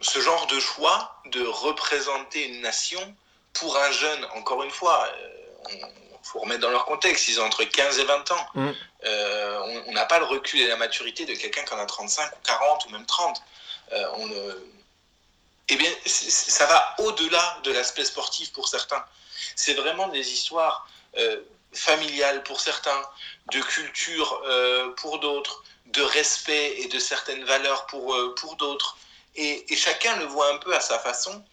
ce genre de choix de représenter une nation pour un jeune, encore une fois, il euh, faut remettre dans leur contexte, ils ont entre 15 et 20 ans. Mm. Euh, on n'a pas le recul et la maturité de quelqu'un qui en a 35 ou 40 ou même 30. on, eh bien, ça va au-delà de l'aspect sportif pour certains. C'est vraiment des histoires euh, familiales pour certains, de culture euh, pour d'autres, de respect et de certaines valeurs pour, euh, pour d'autres. Et, et, chacun le voit un peu à sa façon.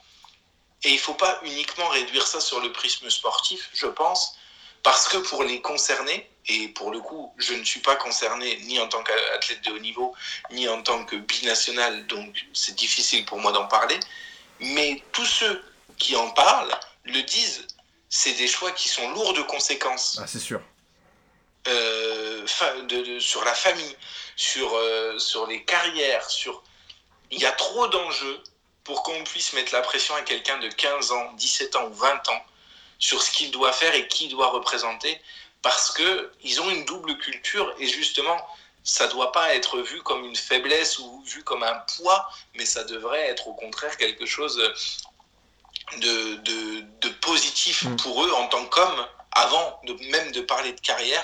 Et il ne faut pas uniquement réduire ça sur le prisme sportif, je pense, parce que pour les concernés, et pour le coup, je ne suis pas concerné ni en tant qu'athlète de haut niveau, ni en tant que binational, donc c'est difficile pour moi d'en parler. Mais tous ceux qui en parlent le disent, c'est des choix qui sont lourds de conséquences. Ah, c'est sûr. Euh, de, sur la famille, sur, euh, sur les carrières, sur... Il y a trop d'enjeux pour qu'on puisse mettre la pression à quelqu'un de 15 ans, 17 ans ou 20 ans sur ce qu'il doit faire et qui il doit représenter parce qu'ils ont une double culture et justement, ça ne doit pas être vu comme une faiblesse ou vu comme un poids, mais ça devrait être au contraire quelque chose de, de, de positif mm. pour eux en tant qu'hommes, avant de, même de parler de carrière.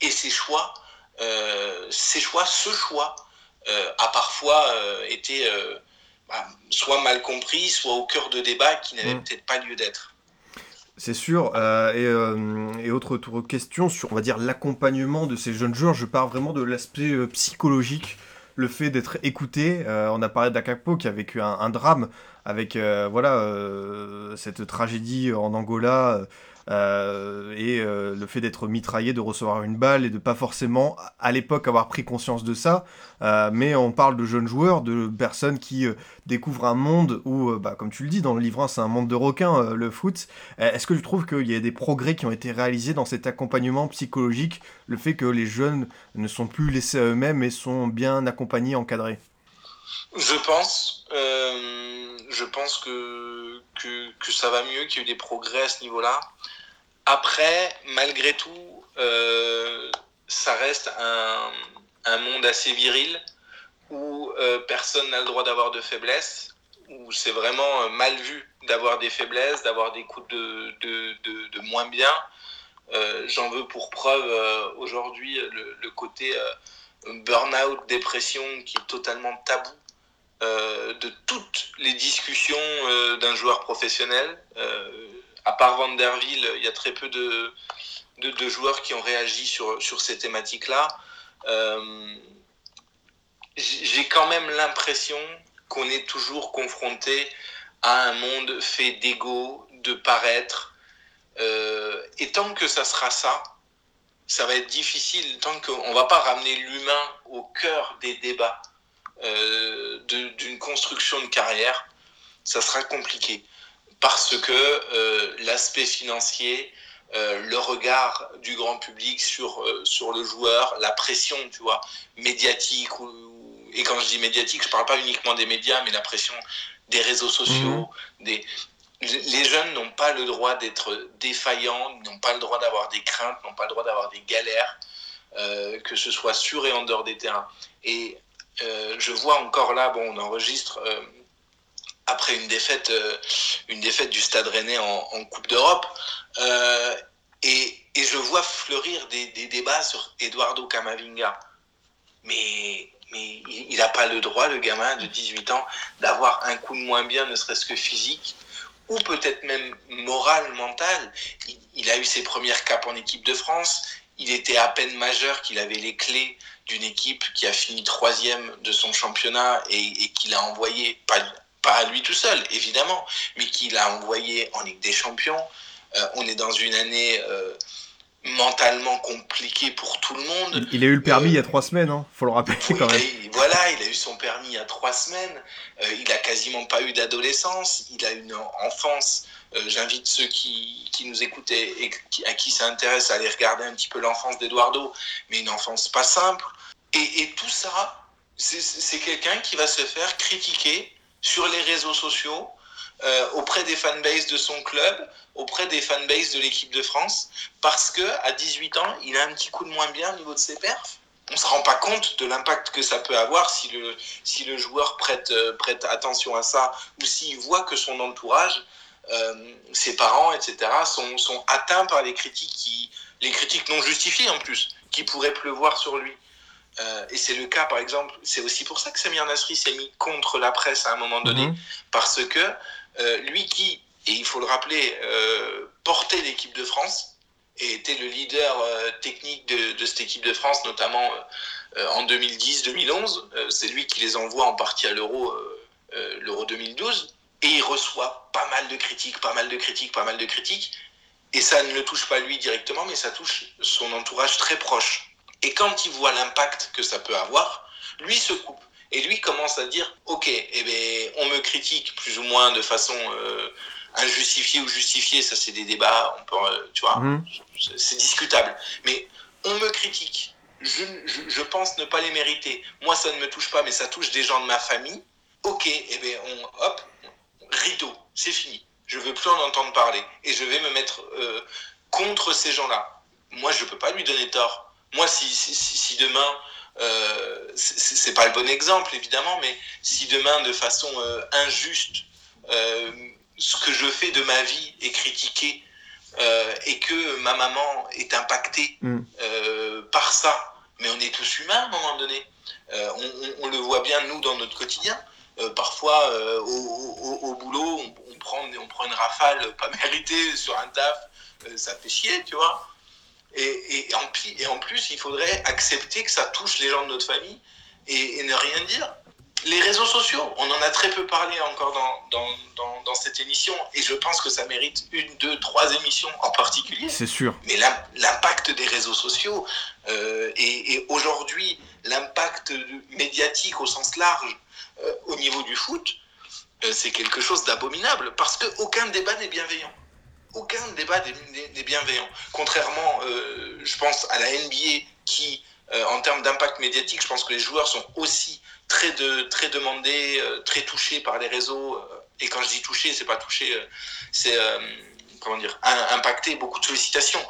Et ces choix, euh, ces choix, ce choix, a parfois euh, été bah, soit mal compris, soit au cœur de débats qui n'avaient mm. peut-être pas lieu d'être. C'est sûr. et, et, autre, autre, question sur, on va dire, l'accompagnement de ces jeunes joueurs. Je parle vraiment de l'aspect psychologique, le fait d'être écouté. on a parlé d'Akapo qui a vécu un, un drame avec voilà cette tragédie en Angola euh, et euh, le fait d'être mitraillé, de recevoir une balle et de pas forcément à l'époque avoir pris conscience de ça. Euh, mais on parle de jeunes joueurs, de personnes qui découvrent un monde où, bah, comme tu le dis dans le livre, c'est un monde de requins, le foot. Est-ce que tu trouves qu'il y a des progrès qui ont été réalisés dans cet accompagnement psychologique, le fait que les jeunes ne sont plus laissés à eux-mêmes et sont bien accompagnés, encadrés? Je pense. je pense que, que, que, ça va mieux, qu'il y a eu des progrès à ce niveau-là. Après, malgré tout, euh, ça reste un, monde assez viril où euh, personne n'a le droit d'avoir de faiblesse, où c'est vraiment euh, mal vu d'avoir des faiblesses, d'avoir des coups de, de, moins bien. J'en veux pour preuve aujourd'hui le, côté burn-out, dépression qui est totalement tabou de toutes les discussions d'un joueur professionnel à part Vanderville, il y a très peu de, joueurs qui ont réagi sur, sur ces thématiques-là. Euh, j'ai quand même l'impression qu'on est toujours confronté à un monde fait d'ego, de paraître. Euh, et tant que ça sera ça, ça va être difficile, tant qu'on ne va pas ramener l'humain au cœur des débats euh, d'une construction de carrière, ça sera compliqué parce que euh, l'aspect financier, euh, le regard du grand public sur, euh, sur le joueur, la pression, tu vois, médiatique, ou, et quand je dis médiatique, je ne parle pas uniquement des médias, mais la pression des réseaux sociaux, mhm. des, les jeunes n'ont pas le droit d'être défaillants, n'ont pas le droit d'avoir des craintes, n'ont pas le droit d'avoir des galères, que ce soit sur et en dehors des terrains. Et je vois encore là, bon, on enregistre après une défaite, euh, une défaite du Stade Rennais en, Coupe d'Europe. Euh, et, je vois fleurir des, débats sur Eduardo Camavinga. Mais, il n'a pas le droit, le gamin de 18 ans, d'avoir un coup de moins bien, ne serait-ce que physique, ou peut-être même moral, mental. Il, a eu ses premières capes en équipe de France. Il était à peine majeur qu'il avait les clés d'une équipe qui a fini troisième de son championnat et, et qu'il a envoyé, pas, pas à lui tout seul, évidemment, mais qu'il a envoyé en Ligue des Champions. Euh, on est dans une année euh, mentalement compliquée pour tout le monde. Il, a eu le permis il y a trois semaines, hein faut le rappeler quand même. voilà, il a eu son permis il y a trois semaines. Euh, il a quasiment pas eu d'adolescence. Il a une enfance. J'invite ceux qui, qui, nous écoutent et, à qui ça intéresse à aller regarder un petit peu l'enfance d'Eduardo, mais une enfance pas simple. Et, et tout ça, c'est quelqu'un qui va se faire critiquer sur les réseaux sociaux, euh, auprès des fanbases de son club, auprès des fanbases de l'équipe de France, parce que à 18 ans, il a un petit coup de moins bien au niveau de ses perfs. On ne se rend pas compte de l'impact que ça peut avoir si le, si le joueur prête, euh, prête attention à ça, ou s'il voit que son entourage, euh, ses parents, etc., sont, sont atteints par les critiques, qui, les critiques non justifiées en plus, qui pourraient pleuvoir sur lui. Euh, et c'est le cas, par exemple, c'est aussi pour ça que Samir Nasri s'est mis contre la presse à un moment donné, mhm. parce que euh, lui qui, et il faut le rappeler, euh, portait l'équipe de France et était le leader technique de, de, cette équipe de France, notamment en 2010-2011, c'est lui qui les envoie en partie à l'Euro l'Euro 2012, et il reçoit pas mal de critiques, pas mal de critiques, pas mal de critiques, et ça ne le touche pas lui directement, mais ça touche son entourage très proche. Et quand il voit l'impact que ça peut avoir, lui se coupe. Et lui commence à dire, ok, eh ben, on me critique plus ou moins de façon euh, injustifiée ou justifiée, ça c'est des débats, on peut, euh, tu vois, mhm. c'est discutable. Mais on me critique, je, je, pense ne pas les mériter. Moi, ça ne me touche pas, mais ça touche des gens de ma famille. Ok, eh ben, on, hop, rideau, c'est fini. Je veux plus en entendre parler. Et je vais me mettre euh, contre ces gens-là. Moi, je peux pas lui donner tort moi, si, si, si demain, euh, c'est pas le bon exemple évidemment, mais si demain, de façon euh, injuste, euh, ce que je fais de ma vie est critiqué euh, et que ma maman est impactée Mm. par ça. Mais on est tous humains à un moment donné. On, on- on le voit bien, nous, dans notre quotidien. Parfois, au, au- au boulot, on, on prend, on prend une rafale pas méritée sur un taf. Ça fait chier, tu vois. Et, et en, pi- et en plus, il faudrait accepter que ça touche les gens de notre famille et, et ne rien dire. Les réseaux sociaux, on en a très peu parlé encore dans, dans, dans, dans cette émission, et je pense que ça mérite une, deux, trois émissions en particulier. C'est sûr. Mais l'im- l'impact des réseaux sociaux euh, et, et aujourd'hui l'impact médiatique au sens large euh, au niveau du foot, euh, c'est quelque chose d'abominable parce qu'aucun débat n'est bienveillant. Aucun débat n'est- n'est n'est bienveillant. Contrairement, euh, je pense, à la NBA qui, euh, en termes d'impact médiatique, je pense que les joueurs sont aussi très, très demandés, euh, très touchés par les réseaux. et quand je dis touchés, c'est pas touché, c'est comment dire, impacté, beaucoup de sollicitations.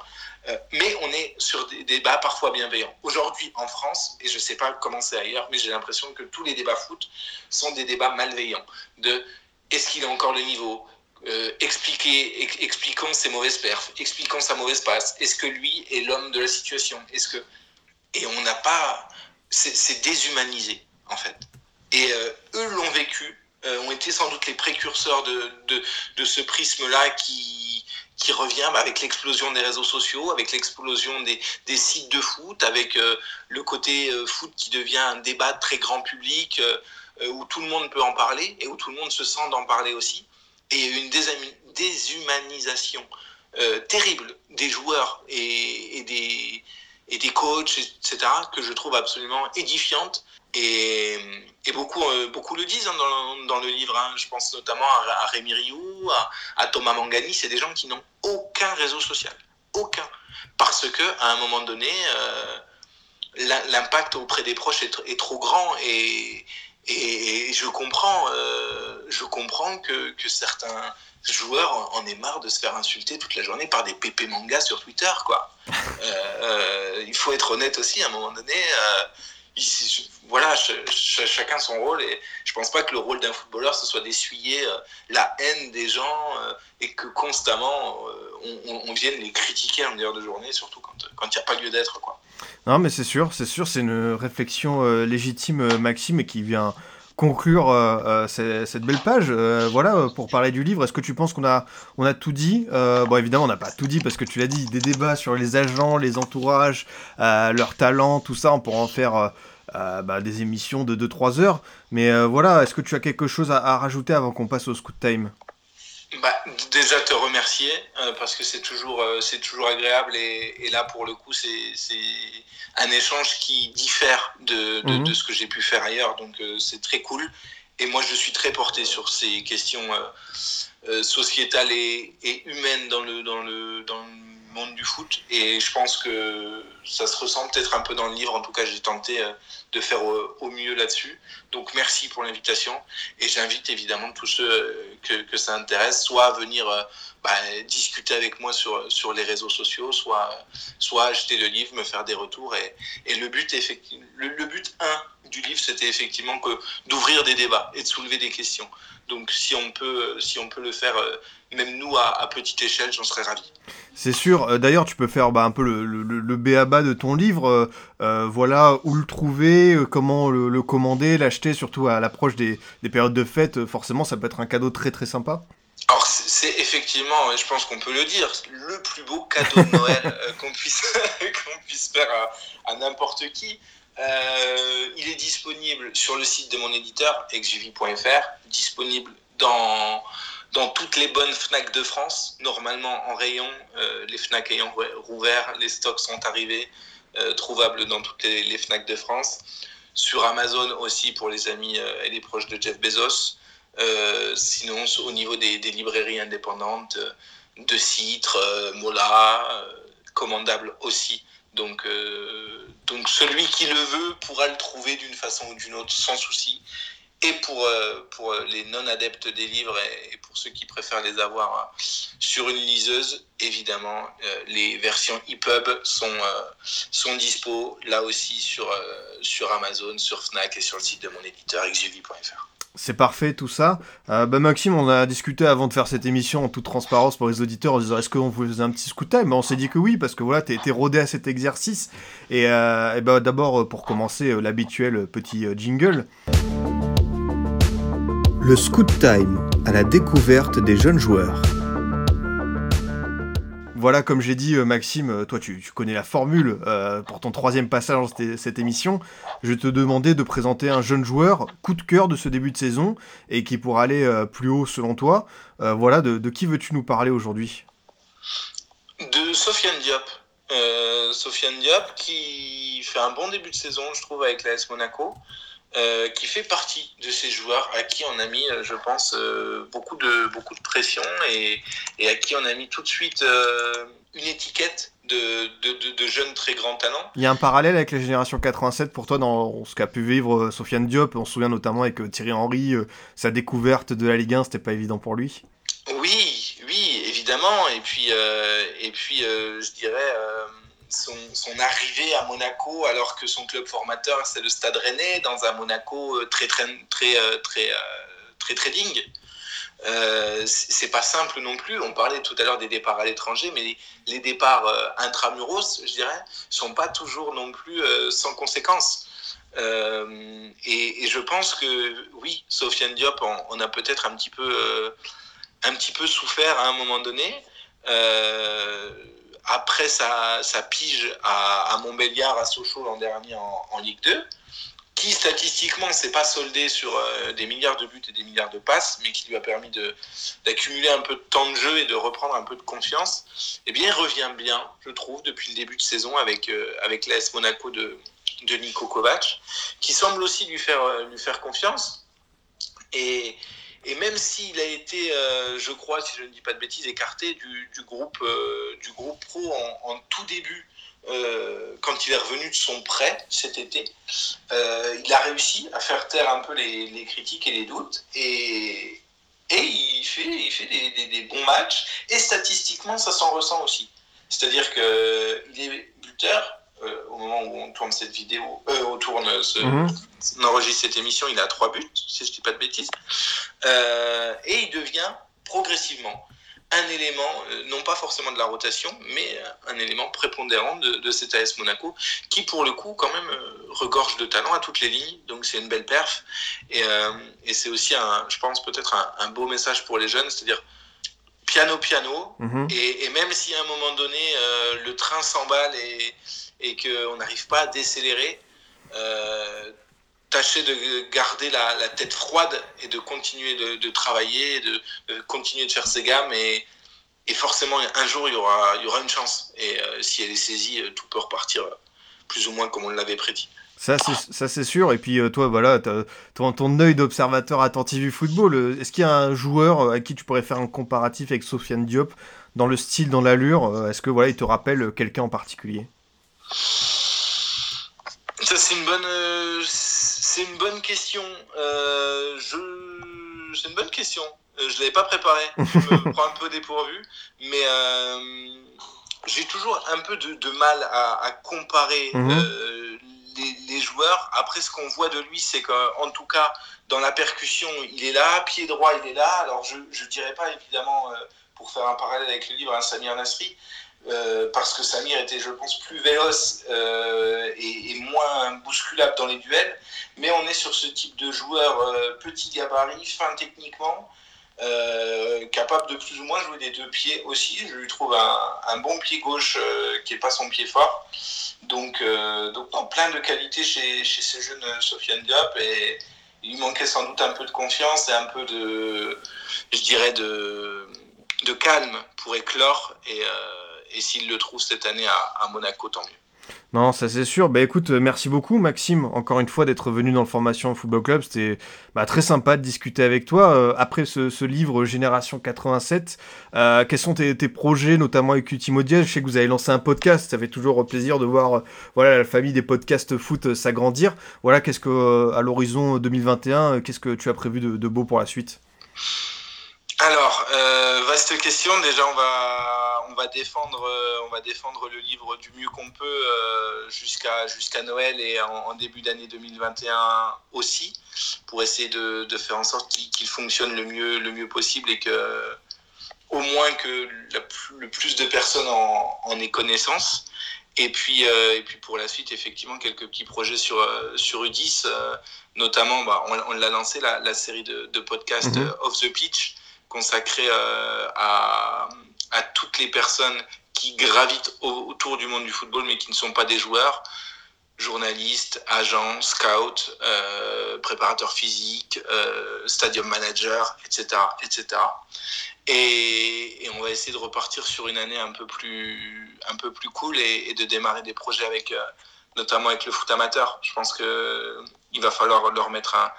Mais on est sur des débats parfois bienveillants. Aujourd'hui, en France, et je ne sais pas comment c'est ailleurs, mais j'ai l'impression que tous les débats foot sont des débats malveillants. De est-ce qu'il a encore le niveau? Euh, expliquer, ex- expliquons ses mauvaises perfs, expliquons sa mauvaise passe. Est-ce que lui est l'homme de la situation? Est-ce que et on n'a pas, c'est déshumanisé en fait. Et euh, eux l'ont vécu, euh, ont été sans doute les précurseurs de, de, de ce prisme-là qui, qui revient bah, avec l'explosion des réseaux sociaux, avec l'explosion des, des sites de foot, avec euh, le côté euh, foot qui devient un débat très grand public, euh, où tout le monde peut en parler et où tout le monde se sent d'en parler aussi. Et une déshumanisation euh, terrible des joueurs et, des, et des coachs, etc., que je trouve absolument édifiante. Et, beaucoup, euh, beaucoup le disent hein, dans, le- livre. hein. Je pense notamment à, à Rémi Rioux, à, Thomas Mangani. C'est des gens qui n'ont aucun réseau social. Aucun. Parce que à un moment donné, euh, l'im- l'impact auprès des proches est, est trop grand. Et, et je comprends, euh, je comprends que, que certains joueurs en aient marre de se faire insulter toute la journée par des pépés mangas sur Twitter. Quoi. Euh, euh, il faut être honnête aussi, à un moment donné. voilà, ch- ch- chacun son rôle et je pense pas que le rôle d'un footballeur ce soit d'essuyer la haine des gens et que constamment on, vienne les critiquer en heure de journée, surtout quand quand il n'y a pas lieu d'être quoi. Non, mais c'est sûr, c'est sûr, c'est une réflexion euh, légitime, euh, Maxime, et qui vient conclure euh, ce- cette belle page. Voilà, pour parler du livre, est-ce que tu penses qu'on a, on a tout dit? Bon, évidemment, on n'a pas tout dit parce que tu l'as dit, des débats sur les agents, les entourages, leurs talents, tout ça, on pourra en faire bah, des émissions de 2-3 heures. Mais voilà, est-ce que tu as quelque chose à, à rajouter avant qu'on passe au scoot time? Bah, déjà te remercier euh, parce que c'est toujours, euh, c'est toujours agréable et, et là pour le coup c'est, c'est un échange qui diffère de, de, Mhm. de ce que j'ai pu faire ailleurs donc euh, c'est très cool. Et moi je suis très porté sur ces questions euh, euh, sociétales et, et humaines dans le, dans, le, dans le monde du foot. Et je pense que ça se ressent peut-être un peu dans le livre. En tout cas j'ai tenté euh, de faire au, au mieux là-dessus. Donc merci pour l'invitation. Et j'invite évidemment tous ceux que, ça intéresse, soit à venir euh, bah, discuter avec moi sur, sur les réseaux sociaux, soit, soit acheter le livre, me faire des retours. Et, et le but, le, le but 1 du livre, c'était effectivement d'ouvrir des débats et de soulever des questions. Donc si on peut, si on peut le faire, euh, même nous à, à petite échelle, j'en serais ravi. C'est sûr. Euh, D'ailleurs, tu peux faire bah, un peu le, le, le béaba de ton livre. Euh, euh, voilà, où le trouver, euh, comment le, le commander, l'acheter, surtout à l'approche des, des périodes de fête. Euh, Forcément, ça peut être un cadeau très très sympa. Alors c'est effectivement, je pense qu'on peut le dire, le plus beau cadeau de Noël euh, qu'on puisse, qu'on puisse faire à, à n'importe qui. Euh, il est disponible sur le site de mon éditeur, exjv.fr, disponible dans, dans toutes les bonnes FNAC de France, normalement en rayon, euh, les FNAC ayant rouvert, les stocks sont arrivés, euh, trouvables dans toutes les, FNAC de France. Sur Amazon aussi pour les amis euh, et les proches de Jeff Bezos. Sinon, au niveau des, des librairies indépendantes, de Citre, Mola, commandable aussi. Donc, euh, donc celui qui le veut pourra le trouver d'une façon ou d'une autre sans souci. Et pour, euh, pour les non-adeptes des livres et, pour ceux qui préfèrent les avoir euh, sur une liseuse, évidemment, euh, les versions EPUB sont, euh, sont dispo là aussi sur, euh, sur Amazon, sur Fnac et sur le site de mon éditeur xjuvi.fr. C'est parfait tout ça. Euh, bah, Maxime, on a discuté avant de faire cette émission en toute transparence pour les auditeurs en disant est-ce qu'on faisait un petit scoot time On s'est dit que oui, parce que voilà, t'es été rodé à cet exercice. Et, euh, bah, d'abord, pour commencer, euh, l'habituel petit jingle. Le Scoot Time à la découverte des jeunes joueurs. Voilà, comme j'ai dit, euh, Maxime, euh, toi tu, connais la formule euh, pour ton troisième passage dans cette, émission. Je te demandais de présenter un jeune joueur, coup de cœur de ce début de saison, et qui pourra aller plus haut selon toi. voilà, de, qui veux-tu nous parler aujourd'hui? De Sofiane Diop. Sofiane Diop qui fait un bon début de saison, je trouve, avec l'AS Monaco. Euh, qui fait partie de ces joueurs à qui on a mis, euh, je pense, euh, beaucoup, de, beaucoup de pression et, et, à qui on a mis tout de suite une étiquette de, de, de, jeunes très grands talents. Il y a un parallèle avec la génération 87 pour toi dans ce qu'a pu vivre Sofiane Diop. On se souvient notamment avec Thierry Henry, sa découverte de la Ligue 1, c'était pas évident pour lui. Oui, oui, évidemment. Et puis, et puis je dirais son, arrivée à Monaco alors que son club formateur c'est le Stade Rennais dans un Monaco euh, très très très euh, très euh, très, trading. c'est pas simple non plus. On parlait tout à l'heure des départs à l'étranger, mais les, départs intramuros, je dirais, sont pas toujours non plus sans conséquences. Et, je pense que oui, Sofiane Diop, on, a peut-être un petit peu un petit peu souffert à un moment donné après sa, pige à, Montbéliard, à Sochaux l'an dernier en, Ligue 2, qui statistiquement s'est pas soldé sur euh, des milliards de buts et des milliards de passes, mais qui lui a permis d'accumuler un peu de temps de jeu et de reprendre un peu de confiance, eh bien, il revient bien, je trouve, depuis le début de saison avec, euh, avec l'AS Monaco de, de Nico Kovac, qui semble aussi lui faire, euh, lui faire confiance. Et, et même s'il a été, euh, je crois, si je ne dis pas de bêtises, écarté du, groupe, euh, du groupe pro en, tout début, euh, quand il est revenu de son prêt cet été, il a réussi à faire taire un peu les, critiques et les doutes. Et, et il fait, il fait des, des, bons matchs. Et statistiquement, ça s'en ressent aussi. C'est-à-dire qu'il est buteur, euh, au moment où on tourne cette vidéo, euh, on tourne mhm. on enregistre cette émission, il a trois buts, si je ne dis pas de bêtises, euh, et il devient progressivement un élément, non pas forcément de la rotation, mais un élément prépondérant de, de cet AS Monaco, qui pour le coup quand même regorge de talent à toutes les lignes, donc c'est une belle perf, et, et c'est aussi, un, je pense, peut-être un, beau message pour les jeunes, c'est-à-dire piano piano, mhm. et, et, même si à un moment donné le train s'emballe et, et qu'on n'arrive pas à décélérer, euh, tâcher de garder la, tête froide et de continuer de, travailler, de, continuer de faire ses gammes et, forcément un jour il y aura, une chance et euh, si elle est saisie, euh, tout peut repartir plus ou moins comme on l'avait prédit. Ça c'est sûr. Et puis toi, voilà, ton, ton œil d'observateur attentif du football, est-ce qu'il y a un joueur à qui tu pourrais faire un comparatif avec Sofiane Diop dans le style, dans l'allure Est-ce que voilà, il te rappelle quelqu'un en particulier? Ça, c'est une bonne, euh, c'est une bonne question. Euh, je, c'est une bonne question. Euh, je l'avais pas préparé. Je me prends un peu dépourvu, mais j'ai toujours un peu de, mal à, comparer mhm. les, joueurs. Après, ce qu'on voit de lui, c'est qu'en tout cas, dans la percussion, il est là, pied droit, il est là. Alors, je ne dirais pas évidemment pour faire un parallèle avec le livre, hein, Samir Nasri, euh, parce que Samir était, je pense, plus véloce euh, et, moins bousculable dans les duels. Mais on est sur ce type de joueur euh, petit gabarit, fin techniquement, capable de plus ou moins jouer des deux pieds aussi. Je lui trouve un, bon pied gauche qui n'est pas son pied fort. Donc, donc plein de qualités chez, chez ce jeune Sofiane Diop. Et il manquait sans doute un peu de confiance et un peu de, je dirais, de calme pour éclore. Et et s'il le trouve cette année à, Monaco, tant mieux. Non, ça c'est sûr. Bah écoute, euh, merci beaucoup Maxime, encore une fois, d'être venu dans le Formation Football Club. C'était bah, très sympa de discuter avec toi. Euh, après ce, livre Génération 87, euh, quels sont tes, projets, notamment avec Ultimo Je sais que vous avez lancé un podcast. Ça fait toujours plaisir de voir voilà, la famille des podcasts foot s'agrandir. Voilà, qu'est-ce que, à l'horizon 2021, qu'est-ce que tu as prévu de beau pour la suite? Alors, vaste question. Déjà, on va, va défendre, euh, on va défendre le livre du mieux qu'on peut euh, jusqu'à jusqu'à Noël et en, début d'année 2021 aussi, pour essayer de, de faire en sorte qu'il fonctionne le mieux, le mieux possible et que au moins que le plus de personnes en, en aient connaissance. Et puis, et puis pour la suite, effectivement, quelques petits projets sur, sur U10, notamment, bah, on, l'a lancé, la, la, série de, de podcasts mm-hmm. Off the Pitch, consacré euh, à, à, toutes les personnes qui gravitent autour du monde du football mais qui ne sont pas des joueurs, journalistes, agents, scouts, euh, préparateurs physiques, euh, stadium manager, etc. etc. Et, on va essayer de repartir sur une année un peu plus, un peu plus cool et, de démarrer des projets avec, notamment avec le foot amateur. Je pense qu'il va falloir leur mettre un,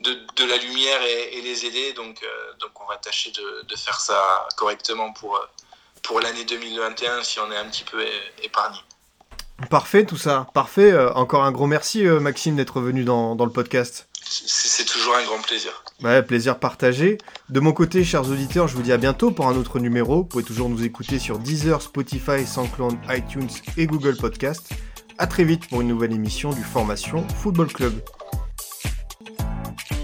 de, la lumière et, les aider. Donc, euh, donc on va tâcher de, faire ça correctement pour, euh, pour l'année 2021 si on est un petit peu épargné. Parfait tout ça, parfait. Euh, encore un gros merci Maxime d'être venu dans, le podcast. C'est toujours un grand plaisir. Ouais, plaisir partagé. De mon côté, chers auditeurs, je vous dis à bientôt pour un autre numéro. Vous pouvez toujours nous écouter sur Deezer, Spotify, SoundCloud, iTunes et Google Podcast. A très vite pour une nouvelle émission du Formation Football Club. Okay.